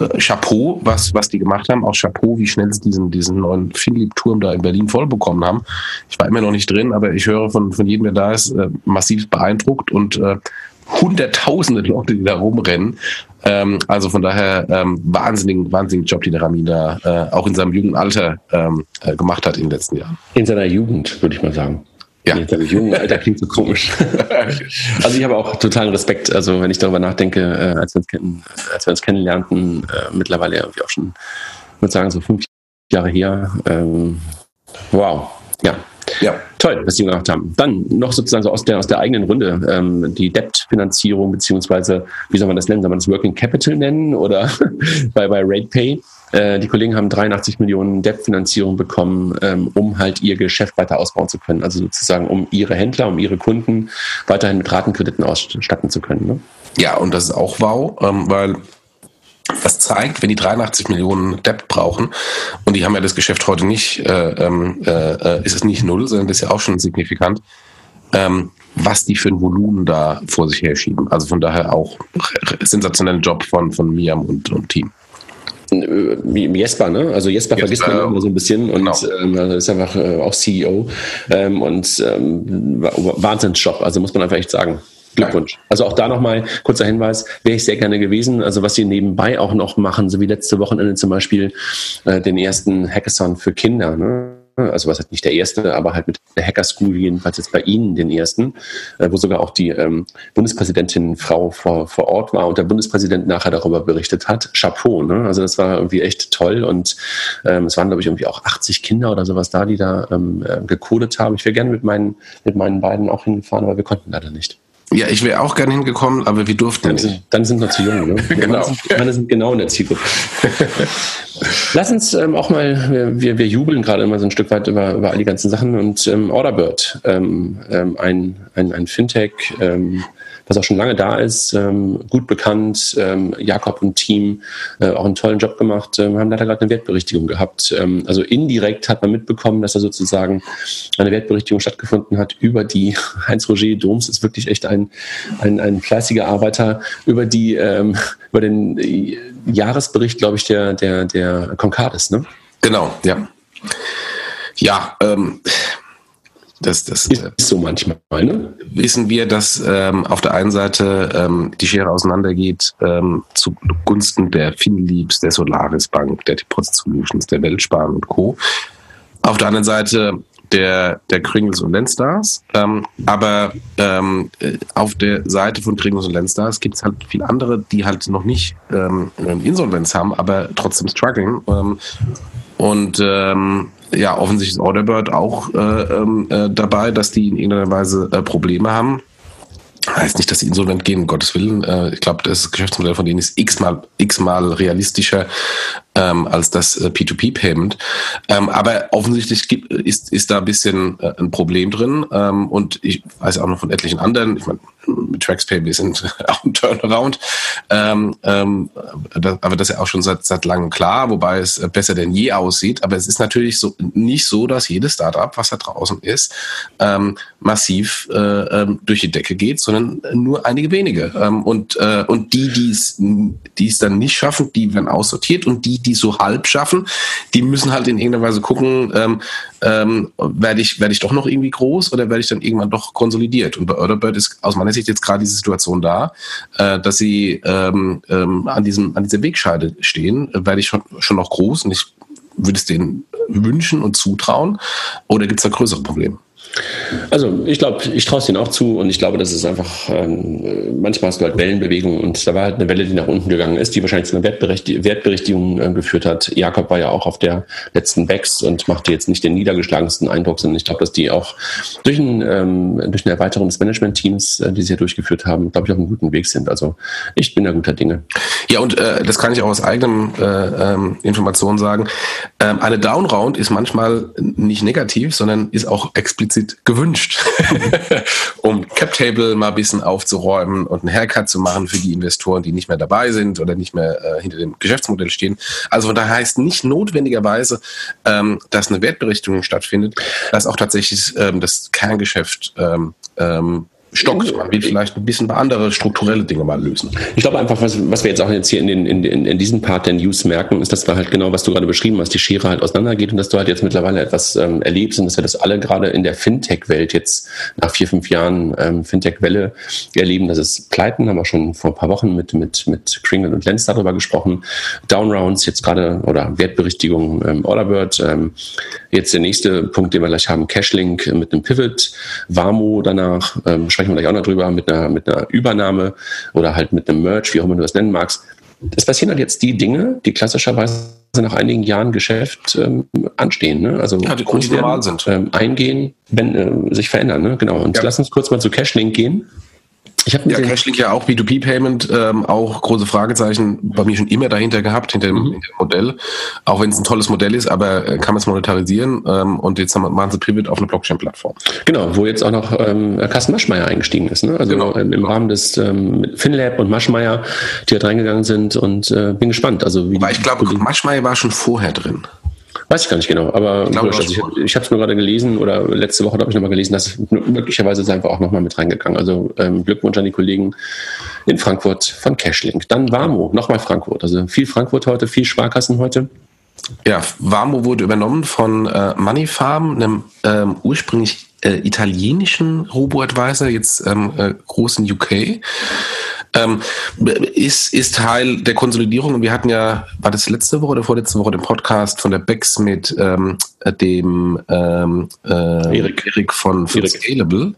äh, Chapeau, was, was die gemacht haben. Auch Chapeau, wie schnell sie diesen, diesen neuen Finlieb-Turm da in Berlin voll bekommen haben. Ich war immer noch nicht drin, aber ich höre von, von jedem, der da ist, äh, massiv beeindruckt und äh, hunderttausende Leute, die da rumrennen. Ähm, also von daher ähm, wahnsinnigen, wahnsinnigen Job, den der Ramin da äh, auch in seinem jungen Alter ähm, äh, gemacht hat in den letzten Jahren. In seiner Jugend, würde ich mal sagen. Ja. Jetzt habe ich jung, Alter, klingt so komisch. <laughs> also ich habe auch totalen Respekt, also wenn ich darüber nachdenke, äh, als, wir uns kennen, als wir uns kennenlernten, äh, mittlerweile irgendwie auch schon, ich würde sagen, so fünf Jahre her. Ähm, wow, ja. Ja. Toll, was Sie gemacht haben. Dann noch sozusagen so aus der, aus der eigenen Runde ähm, die Debt-Finanzierung, beziehungsweise, wie soll man das nennen? Soll man das Working Capital nennen oder <laughs> bei, bei RatePay? Äh, die Kollegen haben 83 Millionen Debt-Finanzierung bekommen, ähm, um halt ihr Geschäft weiter ausbauen zu können. Also sozusagen, um ihre Händler, um ihre Kunden weiterhin mit Ratenkrediten ausstatten zu können. Ne? Ja, und das ist auch wow, ähm, weil was zeigt, wenn die 83 Millionen Debt brauchen, und die haben ja das Geschäft heute nicht, äh, ähm, äh, äh, ist es nicht null, sondern das ist ja auch schon signifikant, ähm, was die für ein Volumen da vor sich herschieben. Also von daher auch sensationeller Job von, von Miam und, und Team. Äh, Jesper, ne? Also Jesper, Jesper vergisst man immer so ein bisschen und genau. ähm, ist einfach äh, auch CEO ähm, und ähm, Wahnsinnsjob, also muss man einfach echt sagen. Glückwunsch. Also auch da nochmal kurzer Hinweis, wäre ich sehr gerne gewesen. Also was sie nebenbei auch noch machen, so wie letzte Wochenende zum Beispiel äh, den ersten Hackathon für Kinder. Ne? Also was halt nicht der erste, aber halt mit der Hacker School jedenfalls jetzt bei Ihnen den ersten, äh, wo sogar auch die ähm, Bundespräsidentin Frau vor, vor Ort war und der Bundespräsident nachher darüber berichtet hat. Chapeau, ne? Also das war irgendwie echt toll und ähm, es waren, glaube ich, irgendwie auch 80 Kinder oder sowas da, die da ähm, äh, gecodet haben. Ich wäre gerne mit meinen, mit meinen beiden auch hingefahren, aber wir konnten leider nicht. Ja, ich wäre auch gerne hingekommen, aber wir durften dann nicht. Sind, dann sind wir zu jung, ne? <laughs> genau. Meine sind genau in der Zielgruppe. <laughs> Lass uns ähm, auch mal, wir, wir jubeln gerade immer so ein Stück weit über, über all die ganzen Sachen und ähm, Orderbird, ähm, ähm, ein, ein, ein Fintech, ähm, was auch schon lange da ist, ähm, gut bekannt. Ähm, Jakob und Team äh, auch einen tollen Job gemacht, ähm, haben leider gerade eine Wertberichtigung gehabt. Ähm, also indirekt hat man mitbekommen, dass da sozusagen eine Wertberichtigung stattgefunden hat über die <laughs> Heinz-Roger Doms ist wirklich echt ein, ein, ein fleißiger Arbeiter über die ähm, über den Jahresbericht, glaube ich, der der der Concardis, ne? Genau, ja. Ja, ähm, das, das ist so manchmal, ne? Wissen wir, dass ähm, auf der einen Seite ähm, die Schere auseinandergeht ähm, zugunsten der Finliebs, der Solaris Bank, der Deposit Solutions, der Weltsparen und Co. Auf der anderen Seite der, der Kringles und Lensstars. Ähm, aber ähm, äh, auf der Seite von Kringles und Lensstars gibt es halt viele andere, die halt noch nicht ähm, Insolvenz haben, aber trotzdem struggling. Ähm, und ähm, ja, offensichtlich ist Orderbird auch äh, ähm, äh, dabei, dass die in irgendeiner Weise äh, Probleme haben. Heißt nicht, dass sie insolvent gehen, um Gottes Willen. Äh, ich glaube, das Geschäftsmodell von denen ist x-mal x-mal realistischer ähm, als das äh, P2P-Payment. Ähm, aber offensichtlich gibt, ist, ist da ein bisschen äh, ein Problem drin. Ähm, und ich weiß auch noch von etlichen anderen, ich meine, mit TraxPay, wir sind <laughs> auch ein Turnaround. Ähm, ähm, das, aber das ist ja auch schon seit, seit langem klar, wobei es besser denn je aussieht. Aber es ist natürlich so, nicht so, dass jedes Startup, was da draußen ist, ähm, massiv äh, ähm, durch die Decke geht, sondern nur einige wenige. Ähm, und, äh, und die, die es dann nicht schaffen, die werden aussortiert und die, die so halb schaffen, die müssen halt in irgendeiner Weise gucken, ähm, ähm, werde ich, werde ich doch noch irgendwie groß oder werde ich dann irgendwann doch konsolidiert? Und bei Orderbird ist aus meiner Sicht jetzt gerade diese Situation da, äh, dass sie ähm, ähm, an diesem, an dieser Wegscheide stehen. Äh, werde ich schon, schon noch groß und ich würde es denen wünschen und zutrauen? Oder gibt es da größere Probleme? Also ich glaube, ich traue es ihnen auch zu und ich glaube, das ist einfach, ähm, manchmal hast du halt Wellenbewegungen und da war halt eine Welle, die nach unten gegangen ist, die wahrscheinlich zu einer Wertberichtigung, Wertberichtigung äh, geführt hat. Jakob war ja auch auf der letzten Backs und machte jetzt nicht den niedergeschlagensten Eindruck, sondern ich glaube, dass die auch durch, ein, ähm, durch eine Erweiterung des Management-Teams, äh, die sie ja durchgeführt haben, glaube ich, auf einem guten Weg sind. Also ich bin da guter Dinge. Ja, und äh, das kann ich auch aus eigenem äh, ähm, Information sagen. Ähm, eine Downround ist manchmal nicht negativ, sondern ist auch explizit explizit gewünscht, <laughs> um Cap Table mal ein bisschen aufzuräumen und einen Haircut zu machen für die Investoren, die nicht mehr dabei sind oder nicht mehr äh, hinter dem Geschäftsmodell stehen. Also von daher heißt nicht notwendigerweise, ähm, dass eine Wertberichtigung stattfindet, dass auch tatsächlich ähm, das Kerngeschäft ähm, ähm, stockt. Man will vielleicht ein bisschen andere strukturelle Dinge mal lösen. Ich glaube einfach, was, was wir jetzt auch jetzt hier in, den, in, in, in diesem Part der News merken, ist, dass wir halt genau, was du gerade beschrieben hast, die Schere halt auseinandergeht und dass du halt jetzt mittlerweile etwas ähm, erlebst und dass wir das alle gerade in der Fintech-Welt jetzt nach vier, fünf Jahren ähm, Fintech-Welle erleben, dass es Pleiten, haben wir schon vor ein paar Wochen mit, mit, mit Kringle und Lenz darüber gesprochen, Downrounds jetzt gerade oder Wertberichtigung ähm, Orderbird, ähm, jetzt der nächste Punkt, den wir gleich haben, Cashlink mit einem Pivot, Warmo danach, ähm, sprechen wir gleich auch noch drüber, mit einer, mit einer Übernahme oder halt mit einem Merch, wie auch immer du das nennen magst. Es passieren halt jetzt die Dinge, die klassischerweise nach einigen Jahren Geschäft ähm, anstehen. Ne? Also ja, die groß normal sind. Ähm, eingehen, wenn, äh, sich verändern. Ne? Genau. Und ja. lass uns kurz mal zu Cashlink gehen. Ich habe ja Cashlink ja auch B2B-Payment, ähm, auch große Fragezeichen bei mir schon immer dahinter gehabt, hinter dem, mhm. hinter dem Modell. Auch wenn es ein tolles Modell ist, aber äh, kann man es monetarisieren ähm, und jetzt haben, machen sie Pivot auf eine Blockchain-Plattform. Genau, wo jetzt auch noch ähm, Carsten Maschmeyer eingestiegen ist. Ne? Also genau. ähm, im Rahmen des ähm, FinLab und Maschmeyer, die halt reingegangen sind und äh, bin gespannt. Also wie Aber ich glaube, Maschmeyer war schon vorher drin. Weiß ich gar nicht genau, aber ich, also ich, ich habe es nur gerade gelesen oder letzte Woche habe ich nochmal gelesen, dass möglicherweise ist einfach auch nochmal mit reingegangen. Also ähm, Glückwunsch an die Kollegen in Frankfurt von Cashlink. Dann Warmo, nochmal Frankfurt. Also viel Frankfurt heute, viel Sparkassen heute. Ja, Warmo wurde übernommen von äh, Moneyfarm, einem ähm, ursprünglich äh, italienischen Robo-Advisor, jetzt ähm, äh, großen UK ähm, ist, ist Teil der Konsolidierung. Und wir hatten ja, war das letzte Woche oder vorletzte Woche den Podcast von der Bex mit ähm, dem ähm, äh, Erik. Erik von, von Erik. Scalable,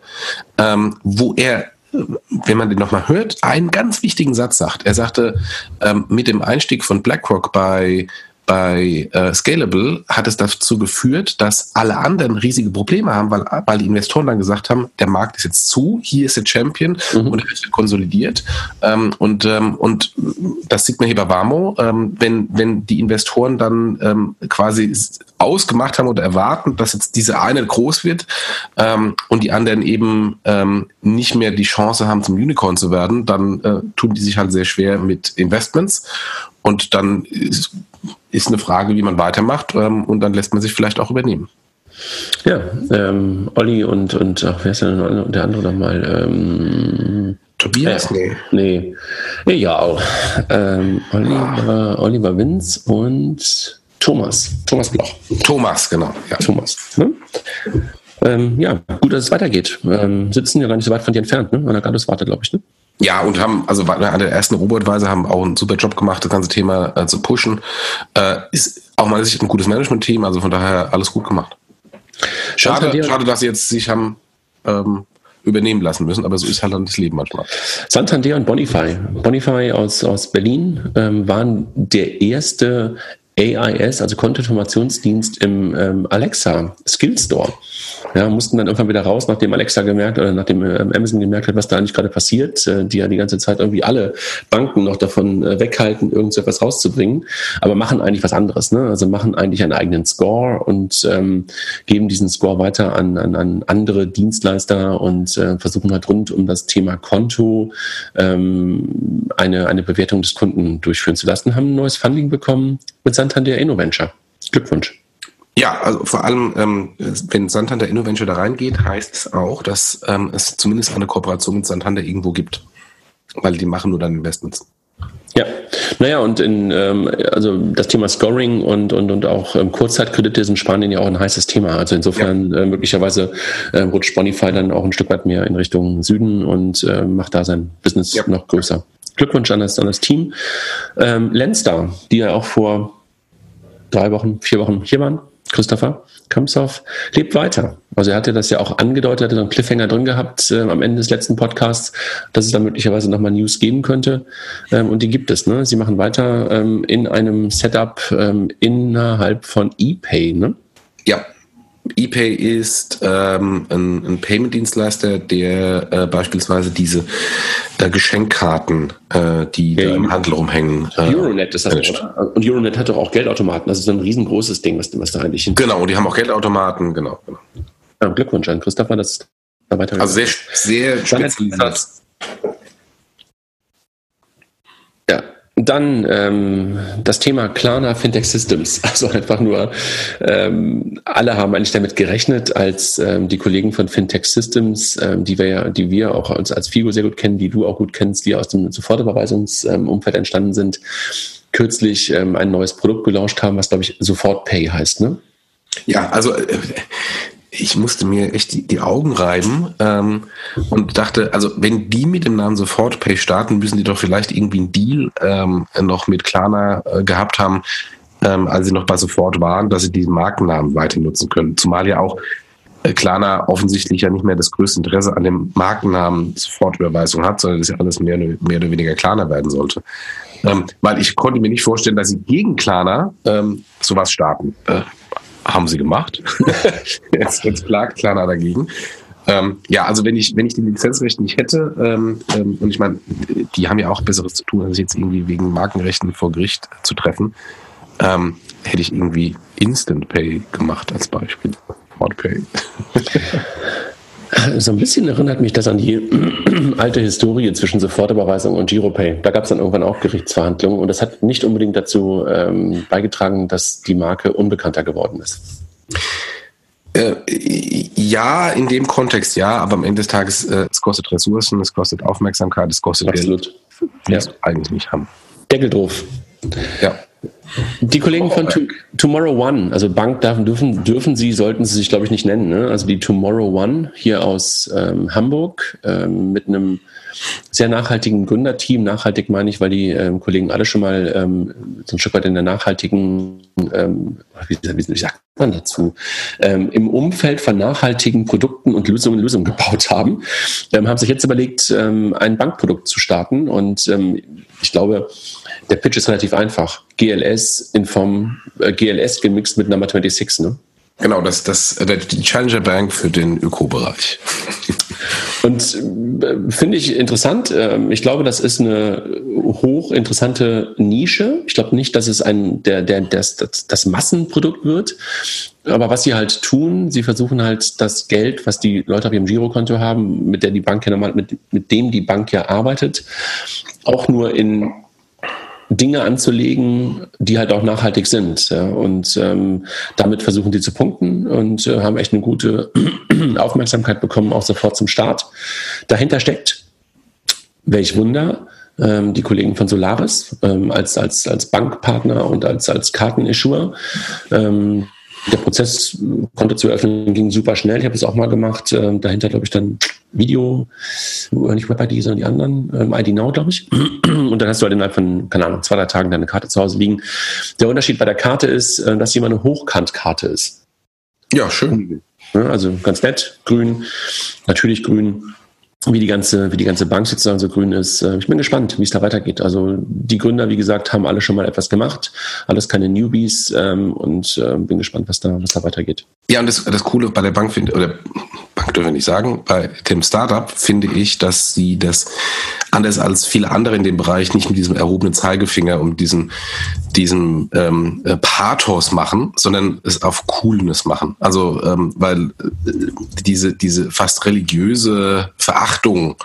ähm, wo er wenn man den nochmal hört, einen ganz wichtigen Satz sagt. Er sagte, ähm, mit dem Einstieg von BlackRock bei bei äh, Scalable hat es dazu geführt, dass alle anderen riesige Probleme haben, weil, weil die Investoren dann gesagt haben, der Markt ist jetzt zu, hier ist der Champion mhm. und er wird konsolidiert. Ähm, und, ähm, und das sieht man hier bei Warmo, ähm, wenn, wenn die Investoren dann ähm, quasi ausgemacht haben oder erwarten, dass jetzt diese eine groß wird ähm, und die anderen eben ähm, nicht mehr die Chance haben, zum Unicorn zu werden, dann äh, tun die sich halt sehr schwer mit Investments. Und dann ist, ist eine Frage, wie man weitermacht ähm, und dann lässt man sich vielleicht auch übernehmen. Ja, ähm, Olli und, und ach, wer ist denn der andere nochmal? Ähm, Tobias? Äh, nee. nee. Ja, auch. Ähm, Oliver, Oliver Winz und Thomas. Thomas Bloch. Thomas, genau. Ja. Thomas. Ne? Ähm, ja, gut, dass es weitergeht. Ähm, sitzen ja gar nicht so weit von dir entfernt, ne? An der Garduswarte, glaube ich, ne? Ja, und haben, also an der ersten Robotweise haben auch einen super Job gemacht, das ganze Thema äh, zu pushen. Äh, ist auch mal ein gutes Management-Team, also von daher alles gut gemacht. Schade, schade, dass sie jetzt sich haben ähm, übernehmen lassen müssen, aber so ist halt dann das Leben manchmal. Santander und Bonify. Bonify aus, aus Berlin ähm, waren der erste AIS, also Kontoinformationsdienst im ähm, Alexa Skill Store. Ja, mussten dann irgendwann wieder raus, nachdem Alexa gemerkt oder nachdem ähm, Amazon gemerkt hat, was da eigentlich gerade passiert, äh, die ja die ganze Zeit irgendwie alle Banken noch davon äh, weghalten, irgend so etwas rauszubringen, aber machen eigentlich was anderes. Ne? Also machen eigentlich einen eigenen Score und ähm, geben diesen Score weiter an, an, an andere Dienstleister und äh, versuchen halt rund um das Thema Konto ähm, eine, eine Bewertung des Kunden durchführen zu lassen, haben ein neues Funding bekommen mit Santander InnoVenture. Glückwunsch. Ja, also vor allem, ähm, wenn Santander InnoVenture da reingeht, heißt es auch, dass ähm, es zumindest eine Kooperation mit Santander irgendwo gibt. Weil die machen nur dann Investments. Ja, naja, und in, ähm, also das Thema Scoring und, und, und auch ähm, Kurzzeitkredite sind Spanien ja auch ein heißes Thema. Also insofern ja. äh, möglicherweise äh, rutscht Bonify dann auch ein Stück weit mehr in Richtung Süden und äh, macht da sein Business ja. noch größer. Glückwunsch an das, an das Team. Ähm, Lenstar, die ja auch vor drei Wochen, vier Wochen hier waren, Christopher Kamshoff, lebt weiter. Also er hatte das ja auch angedeutet, hatte so einen Cliffhanger drin gehabt äh, am Ende des letzten Podcasts, dass es da möglicherweise nochmal News geben könnte. Ähm, und die gibt es. Ne? Sie machen weiter ähm, in einem Setup ähm, innerhalb von ePay. Ne? Ja, ePay ist ähm, ein, ein Payment-Dienstleister, der äh, beispielsweise diese äh, Geschenkkarten, äh, die ja, im Handel rumhängen. Äh, Euronet ist das, oder? Und Euronet hat doch auch Geldautomaten. Das ist ein riesengroßes Ding, was, was da eigentlich hin. Genau, und die haben auch Geldautomaten, genau. genau. Ja, Glückwunsch an Christopher, das da weiter. Also sehr, sehr spezialisiert. Dann ähm, das Thema Klarna Fintech Systems. <laughs> Also einfach nur, ähm, alle haben eigentlich damit gerechnet, als ähm, die Kollegen von Fintech Systems, ähm, die wir ja, die wir auch als, als FIGO sehr gut kennen, die du auch gut kennst, die aus dem Sofortüberweisungsumfeld entstanden sind, kürzlich ähm, ein neues Produkt gelauncht haben, was glaube ich Sofort Pay heißt, ne? Ja, also äh, ich musste mir echt die, die Augen reiben ähm, und dachte, also wenn die mit dem Namen SofortPay starten, müssen die doch vielleicht irgendwie einen Deal ähm, noch mit Klarna äh, gehabt haben, ähm, als sie noch bei Sofort waren, dass sie diesen Markennamen weiter nutzen können. Zumal ja auch äh, Klarna offensichtlich ja nicht mehr das größte Interesse an dem Markennamen Sofortüberweisung hat, sondern das ja alles mehr, mehr oder weniger Klarna werden sollte. Ähm, weil ich konnte mir nicht vorstellen, dass sie gegen Klarna ähm, sowas starten. Äh, haben sie gemacht. <laughs> jetzt, jetzt klagt Klarna dagegen. Ähm, ja, also wenn ich, wenn ich die Lizenzrechte nicht hätte, ähm, ähm, und ich meine, die haben ja auch Besseres zu tun, als jetzt irgendwie wegen Markenrechten vor Gericht zu treffen, ähm, hätte ich irgendwie Instant Pay gemacht als Beispiel. Pay. <laughs> So ein bisschen erinnert mich das an die <clears throat> alte Historie zwischen Sofortüberweisung und Giropay. Da gab es dann irgendwann auch Gerichtsverhandlungen und das hat nicht unbedingt dazu ähm, beigetragen, dass die Marke unbekannter geworden ist. Äh, ja, in dem Kontext ja, aber am Ende des Tages, äh, es kostet Ressourcen, es kostet Aufmerksamkeit, es kostet Absolut. Geld. Willst ja. eigentlich nicht haben. Deckel drauf. Ja. Die Kollegen von to Tomorrow One, also Bank dürfen, dürfen sie, sollten sie sich, glaube ich, nicht nennen. Ne? Also die Tomorrow One hier aus ähm, Hamburg ähm, mit einem sehr nachhaltigen Gründerteam. Nachhaltig meine ich, weil die ähm, Kollegen alle schon mal ähm, so ein Stück weit in der nachhaltigen, ähm, wie, wie sagt man dazu, ähm, im Umfeld von nachhaltigen Produkten und Lösungen Lösungen gebaut haben, ähm, haben sich jetzt überlegt, ähm, ein Bankprodukt zu starten. Und ich glaube, der Pitch ist relativ einfach. GLS in Form, äh, GLS gemixt mit Number 26, ne? Genau, das, das, äh, die Challenger Bank für den Ökobereich. <laughs> Und äh, finde ich interessant. Ähm, ich glaube, das ist eine hochinteressante Nische. Ich glaube nicht, dass es ein der, der, das, das, das Massenprodukt wird. Aber was sie halt tun, sie versuchen halt das Geld, was die Leute auf ihrem Girokonto haben, mit der die Bank ja normal, mit, mit dem die Bank ja arbeitet, auch nur in Dinge anzulegen, die halt auch nachhaltig sind. Ja. Und ähm, damit versuchen die zu punkten und äh, haben echt eine gute <clears throat> Aufmerksamkeit bekommen, auch sofort zum Start. Dahinter steckt, welch Wunder, ähm, die Kollegen von Solaris ähm, als, als, als Bankpartner und als, als Kartenissuer. Ähm, der Prozess, Konto zu öffnen, ging super schnell. Ich habe es auch mal gemacht. Ähm, dahinter, glaube ich, dann Video, nicht WebID, sondern die anderen, ähm, ID Now, glaube ich. <clears throat> Und dann hast du halt innerhalb von, keine Ahnung, zwei, drei Tagen deine Karte zu Hause liegen. Der Unterschied bei der Karte ist, äh, dass sie immer eine Hochkantkarte ist. Ja, schön. Also ganz nett, grün, natürlich grün wie die ganze, wie die ganze Bank sozusagen so grün ist. Äh, ich bin gespannt, wie es da weitergeht. Also die Gründer, wie gesagt, haben alle schon mal etwas gemacht, alles keine Newbies ähm, und äh, bin gespannt, was da, was da weitergeht. Ja, und das, das Coole bei der Bank finde, oder Bank dürfen wir nicht sagen, bei dem Startup finde ich, dass sie das anders als viele andere in dem Bereich nicht mit diesem erhobenen Zeigefinger und diesem, diesem ähm, äh, Pathos machen, sondern es auf Coolness machen. Also ähm, weil äh, diese, diese fast religiöse Verachtung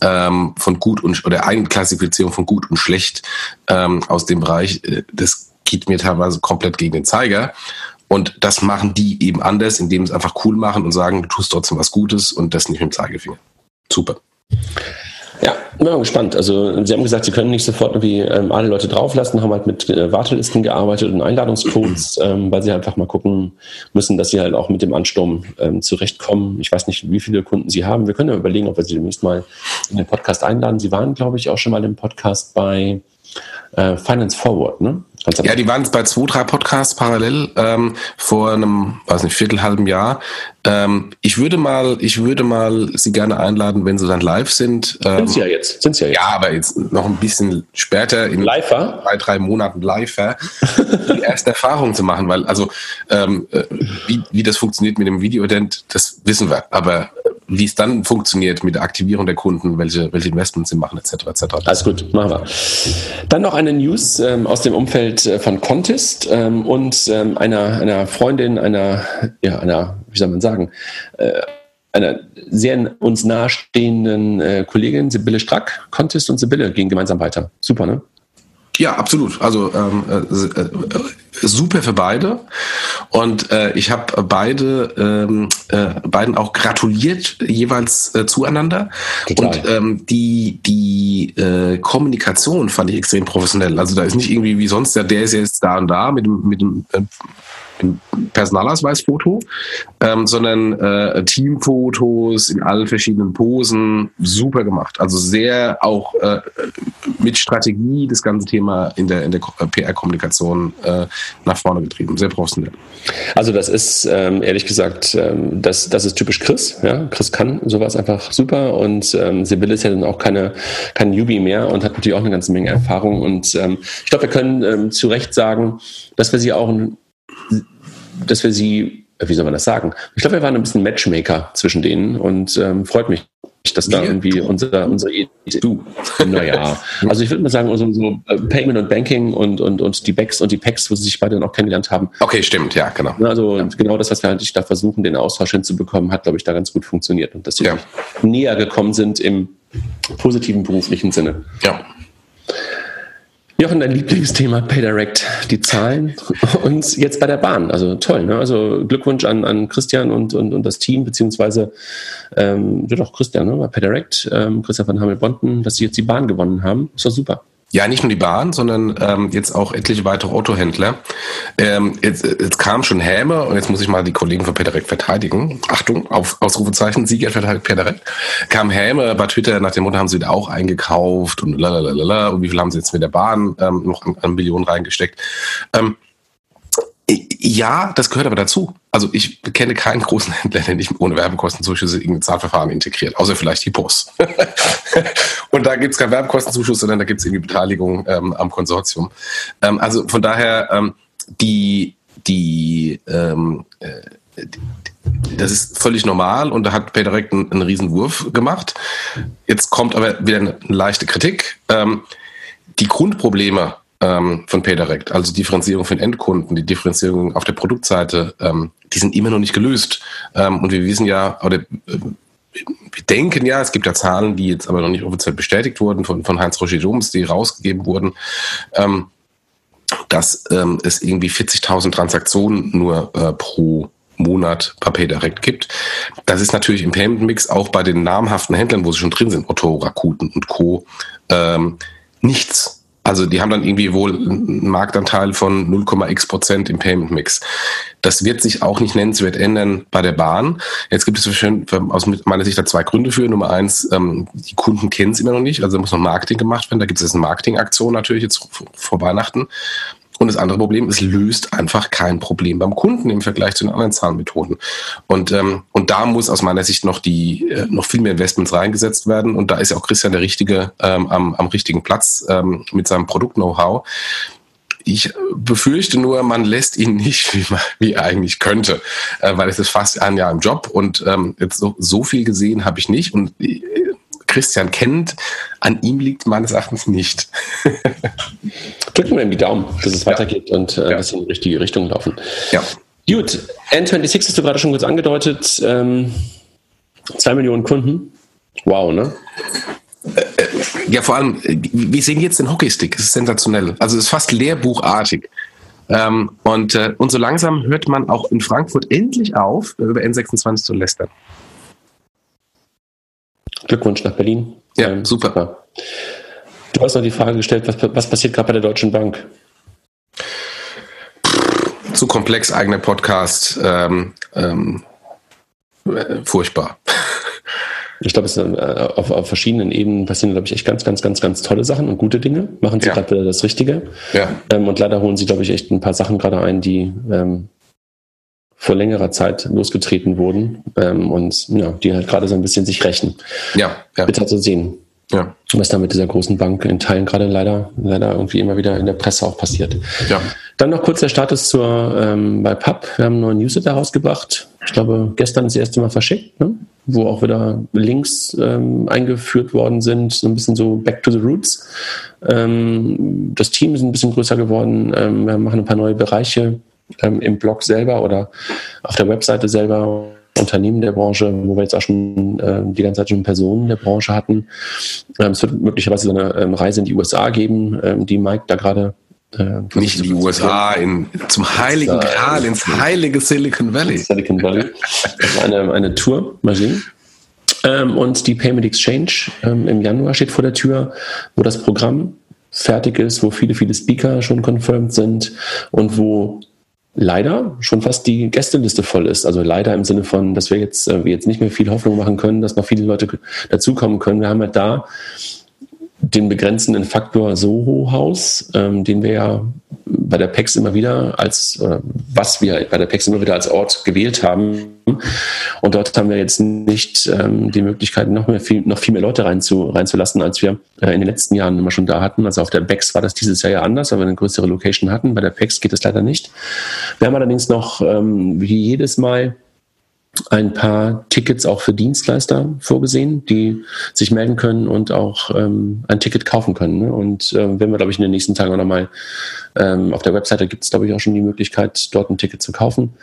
ähm, von gut und oder Eigenklassifizierung von gut und schlecht ähm, aus dem Bereich, äh, das geht mir teilweise komplett gegen den Zeiger. Und das machen die eben anders, indem sie einfach cool machen und sagen, du tust trotzdem was Gutes und das nicht mit dem Zeigefinger. Super. Ja, bin mal gespannt. Also Sie haben gesagt, Sie können nicht sofort irgendwie ähm, alle Leute drauflassen, haben halt mit äh, Wartelisten gearbeitet und Einladungscodes, <clears throat> ähm, weil Sie einfach mal gucken müssen, dass Sie halt auch mit dem Ansturm ähm, zurechtkommen. Ich weiß nicht, wie viele Kunden Sie haben. Wir können ja überlegen, ob wir Sie demnächst mal in den Podcast einladen. Sie waren, glaube ich, auch schon mal im Podcast bei äh, Finance Forward, ne? Ja, die waren bei zwei, drei Podcasts parallel ähm, vor einem, weiß nicht, viertelhalben Jahr. Ähm, ich würde mal, ich würde mal Sie gerne einladen, wenn Sie dann live sind. Ähm, sind Sie ja jetzt, sind Sie ja jetzt. Ja, aber jetzt noch ein bisschen später in live drei, drei Monaten live die <laughs> erste Erfahrung zu machen, weil also ähm, äh, wie, wie das funktioniert mit dem Video-Ident, das wissen wir. Aber wie es dann funktioniert mit der Aktivierung der Kunden, welche, welche Investments sie machen, etc. etc. Alles gut, machen wir. Dann noch eine News ähm, aus dem Umfeld äh, von Contest ähm, und ähm, einer, einer Freundin, einer, ja, einer, wie soll man sagen, äh, einer sehr uns nahestehenden äh, Kollegin, Sibylle Strack. Contest und Sibylle gehen gemeinsam weiter. Super, ne? Ja, absolut. Also ähm, äh, äh, super für beide. Und äh, ich habe beide ähm, äh, beiden auch gratuliert jeweils äh, zueinander. Total. Und ähm, die die äh, Kommunikation fand ich extrem professionell. Also da ist nicht irgendwie wie sonst, ja, der ist jetzt da und da mit dem mit dem äh, Personalausweisfoto, ähm, sondern äh, Teamfotos in allen verschiedenen Posen, super gemacht. Also sehr auch äh, mit Strategie das ganze Thema in der, in der PR-Kommunikation äh, nach vorne getrieben. Sehr professionell. Also das ist ähm, ehrlich gesagt, ähm, das, das ist typisch Chris. Ja? Chris kann sowas einfach super und ähm, Sibylle ist ja dann auch keine, kein Newbie mehr und hat natürlich auch eine ganze Menge Erfahrung. Und ähm, ich glaube, wir können ähm, zu Recht sagen, dass wir sie auch dass wir sie wie soll man das sagen? Ich glaube, wir waren ein bisschen Matchmaker zwischen denen und ähm, freut mich, dass da irgendwie unser, unsere Idee, du, naja, <laughs> also ich würde mal sagen, so, so äh, Payment und Banking und, und, und die Backs und die Packs, wo sie sich beide noch kennengelernt haben. Okay, stimmt, ja, genau. Also ja. genau das, was wir eigentlich da versuchen, den Austausch hinzubekommen, hat, glaube ich, da ganz gut funktioniert und dass sie ja. näher gekommen sind im positiven beruflichen Sinne. Ja. Jochen, dein Lieblingsthema PayDirect, die Zahlen und jetzt bei der Bahn. Also toll, ne? Also Glückwunsch an, an Christian und, und, und das Team, beziehungsweise ähm, ja doch Christian, ne? PayDirect, ähm, Christian von Hamel-Bonten, dass sie jetzt die Bahn gewonnen haben. Ist doch super. Ja, nicht nur die Bahn, sondern ähm, jetzt auch etliche weitere Autohändler. Ähm, jetzt, jetzt kam schon Häme und jetzt muss ich mal die Kollegen von Pederek verteidigen. Achtung, auf Ausrufezeichen, Sieger verteidigt Pederek. Kam Häme bei Twitter nach dem Motto, haben sie wieder auch eingekauft und lalalala und wie viel haben sie jetzt mit der Bahn ähm, noch an, an Millionen reingesteckt. Ähm, ja, das gehört aber dazu. Also ich kenne keinen großen <laughs> Händler, der nicht ohne Werbekostenzuschüsse irgendein Zahlverfahren integriert, außer vielleicht die Post. <laughs> und da gibt es keinen Werbekostenzuschuss, sondern da gibt es irgendwie Beteiligung ähm, am Konsortium. Ähm, also von daher, ähm, die, die, ähm, äh, das ist völlig normal und da hat PayDirect einen, einen Riesenwurf gemacht. Jetzt kommt aber wieder eine, eine leichte Kritik. Ähm, die Grundprobleme ähm, von PayDirect, also Differenzierung von Endkunden, die Differenzierung auf der Produktseite, ähm, die sind immer noch nicht gelöst. Ähm, und wir wissen ja, oder äh, wir denken ja, es gibt ja Zahlen, die jetzt aber noch nicht offiziell bestätigt wurden von, von Heinz Roger Doms, die rausgegeben wurden, ähm, dass ähm, es irgendwie 40.000 Transaktionen nur äh, pro Monat bei PayDirect gibt. Das ist natürlich im Payment Mix auch bei den namhaften Händlern, wo sie schon drin sind, Otto, Rakuten und Co. Ähm, nichts. Also die haben dann irgendwie wohl einen Marktanteil von 0,x Prozent im Payment Mix. Das wird sich auch nicht nennenswert ändern bei der Bahn. Jetzt gibt es aus meiner Sicht da zwei Gründe für. Nummer eins, ähm, die Kunden kennen es immer noch nicht, also da muss noch Marketing gemacht werden. Da gibt es jetzt eine Marketingaktion natürlich jetzt vor Weihnachten. Und das andere Problem, es löst einfach kein Problem beim Kunden im Vergleich zu den anderen Zahlmethoden. Und, ähm, und da muss aus meiner Sicht noch die äh, noch viel mehr Investments reingesetzt werden. Und da ist ja auch Christian der Richtige ähm, am, am richtigen Platz ähm, mit seinem Produkt-Know-how. Ich befürchte nur, man lässt ihn nicht, <laughs> wie, man, wie er eigentlich könnte, äh, weil es ist fast ein Jahr im Job und ähm, jetzt so, so viel gesehen habe ich nicht. Und äh, Christian kennt, an ihm liegt meines Erachtens nicht. <laughs> Drücken wir ihm die Daumen, dass es ja. weitergeht und äh, ja. dass sie in die richtige Richtung laufen. Ja. Gut, N26 hast du gerade schon kurz angedeutet. Ähm, zwei Millionen Kunden. Wow, ne? Ja, vor allem, wir sehen jetzt den Hockeystick. Es ist sensationell. Also es ist fast lehrbuchartig. Ähm, und, äh, und so langsam hört man auch in Frankfurt endlich auf, über N26 zu lästern. Glückwunsch nach Berlin. Ja, ähm, super. super. Du hast noch die Frage gestellt, was, was passiert gerade bei der Deutschen Bank? Zu komplex, eigener Podcast. Ähm, ähm, äh, furchtbar. Ich glaube, äh, auf, auf, verschiedenen Ebenen passieren, glaube ich, echt ganz, ganz, ganz, ganz tolle Sachen und gute Dinge. Machen sie ja. gerade wieder das Richtige. Ja. Ähm, und leider holen sie, glaube ich, echt ein paar Sachen gerade ein, die ähm, vor längerer Zeit losgetreten wurden ähm, und ja, die halt gerade so ein bisschen sich rächen. Ja, ja. Bitter zu sehen. Ja. Was da mit dieser großen Bank in Teilen gerade leider, leider irgendwie immer wieder in der Presse auch passiert. Ja. Dann noch kurz der Status zur, ähm, bei PUB. Wir haben einen neuen Newsletter rausgebracht. Ich glaube, gestern das erste Mal verschickt, ne? wo auch wieder Links ähm, eingeführt worden sind. So ein bisschen so back to the roots. Ähm, das Team ist ein bisschen größer geworden. Ähm, wir machen ein paar neue Bereiche ähm, im Blog selber oder auf der Webseite selber Unternehmen der Branche, wo wir jetzt auch schon äh, die ganze Zeit schon Personen der Branche hatten. Ähm, es wird möglicherweise eine ähm, Reise in die USA geben, ähm, die Mike da gerade äh, nicht in die USA, in, zum Heiligen Gral, ins heilige Silicon Valley. Silicon Valley. eine, eine Tour, mal sehen. Ähm, und die Payment Exchange ähm, im Januar steht vor der Tür, wo das Programm fertig ist, wo viele, viele Speaker schon confirmed sind und wo leider schon fast die Gästeliste voll ist. Also leider im Sinne von, dass wir jetzt, äh, wir jetzt nicht mehr viel Hoffnung machen können, dass noch viele Leute dazukommen können. Wir haben halt da den begrenzenden Faktor Soho-Haus, ähm, den wir ja bei der PEX immer wieder als, äh, was wir bei der PEX immer wieder als Ort gewählt haben. Und dort haben wir jetzt nicht ähm, die Möglichkeit, noch, mehr viel, noch viel mehr Leute reinzu, reinzulassen, als wir äh, in den letzten Jahren immer schon da hatten. Also auf der PEX war das dieses Jahr ja anders, weil wir eine größere Location hatten. Bei der PEX geht das leider nicht. Wir haben allerdings noch, ähm, wie jedes Mal, ein paar Tickets auch für Dienstleister vorgesehen, die sich melden können und auch ähm, ein Ticket kaufen können. Ne? Und äh, wenn wir, glaube ich, in den nächsten Tagen auch nochmal ähm, auf der Webseite gibt es, glaube ich, auch schon die Möglichkeit, dort ein Ticket zu kaufen.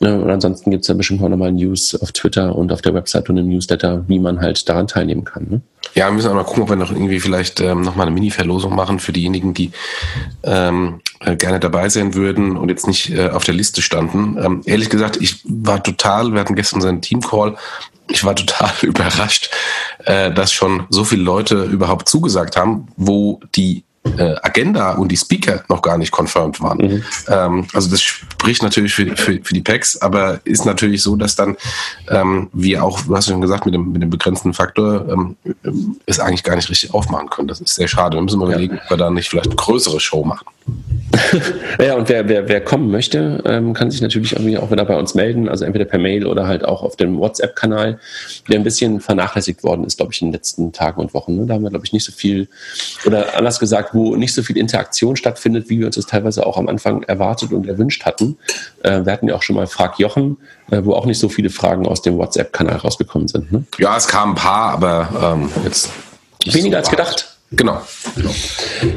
Äh, und ansonsten gibt es dann bestimmt auch nochmal News auf Twitter und auf der Webseite und im Newsletter, wie man halt daran teilnehmen kann. Ne? Ja, wir müssen auch mal gucken, ob wir noch irgendwie vielleicht ähm, nochmal eine Mini-Verlosung machen für diejenigen, die ähm, äh, gerne dabei sein würden und jetzt nicht äh, auf der Liste standen. Ähm, ehrlich gesagt, ich war total, wir hatten gestern seinen Team-Call, ich war total <laughs> überrascht, äh, dass schon so viele Leute überhaupt zugesagt haben, wo die äh, Agenda und die Speaker noch gar nicht confirmed waren. Mhm. Ähm, also das spricht natürlich für, für, für die PACs, aber ist natürlich so, dass dann ähm, wir auch, du hast schon gesagt, mit dem, mit dem begrenzten Faktor ähm, es eigentlich gar nicht richtig aufmachen können. Das ist sehr schade. Wir müssen mal ja. überlegen, ob wir da nicht vielleicht eine größere Show machen. <laughs> ja, und wer, wer, wer kommen möchte, ähm, kann sich natürlich irgendwie auch wieder bei uns melden, also entweder per Mail oder halt auch auf dem WhatsApp-Kanal, der ein bisschen vernachlässigt worden ist, glaube ich, in den letzten Tagen und Wochen. Ne? Da haben wir, glaube ich, nicht so viel, oder anders gesagt, wo nicht so viel Interaktion stattfindet, wie wir uns das teilweise auch am Anfang erwartet und erwünscht hatten. Äh, wir hatten ja auch schon mal Frag Jochen, äh, wo auch nicht so viele Fragen aus dem WhatsApp-Kanal rausgekommen sind. Ne? Ja, es kamen ein paar, aber ähm, jetzt. Weniger so als gedacht. Genau. genau.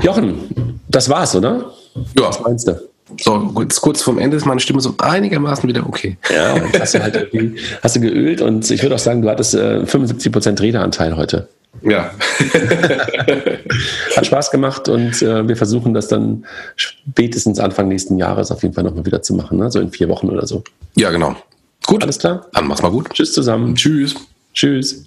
Jochen, das war's, oder? Ja. Was meinst du? So, kurz, kurz vorm Ende ist meine Stimme so einigermaßen wieder okay. Ja, hast du halt hast du geölt und ich würde auch sagen, du hattest äh, 75% Redeanteil heute. Ja. <laughs> Hat Spaß gemacht und äh, wir versuchen das dann spätestens Anfang nächsten Jahres auf jeden Fall nochmal wieder zu machen, ne? so in vier Wochen oder so. Ja, genau. Gut. Alles klar? Dann mach's mal gut. Tschüss zusammen. Tschüss. Tschüss.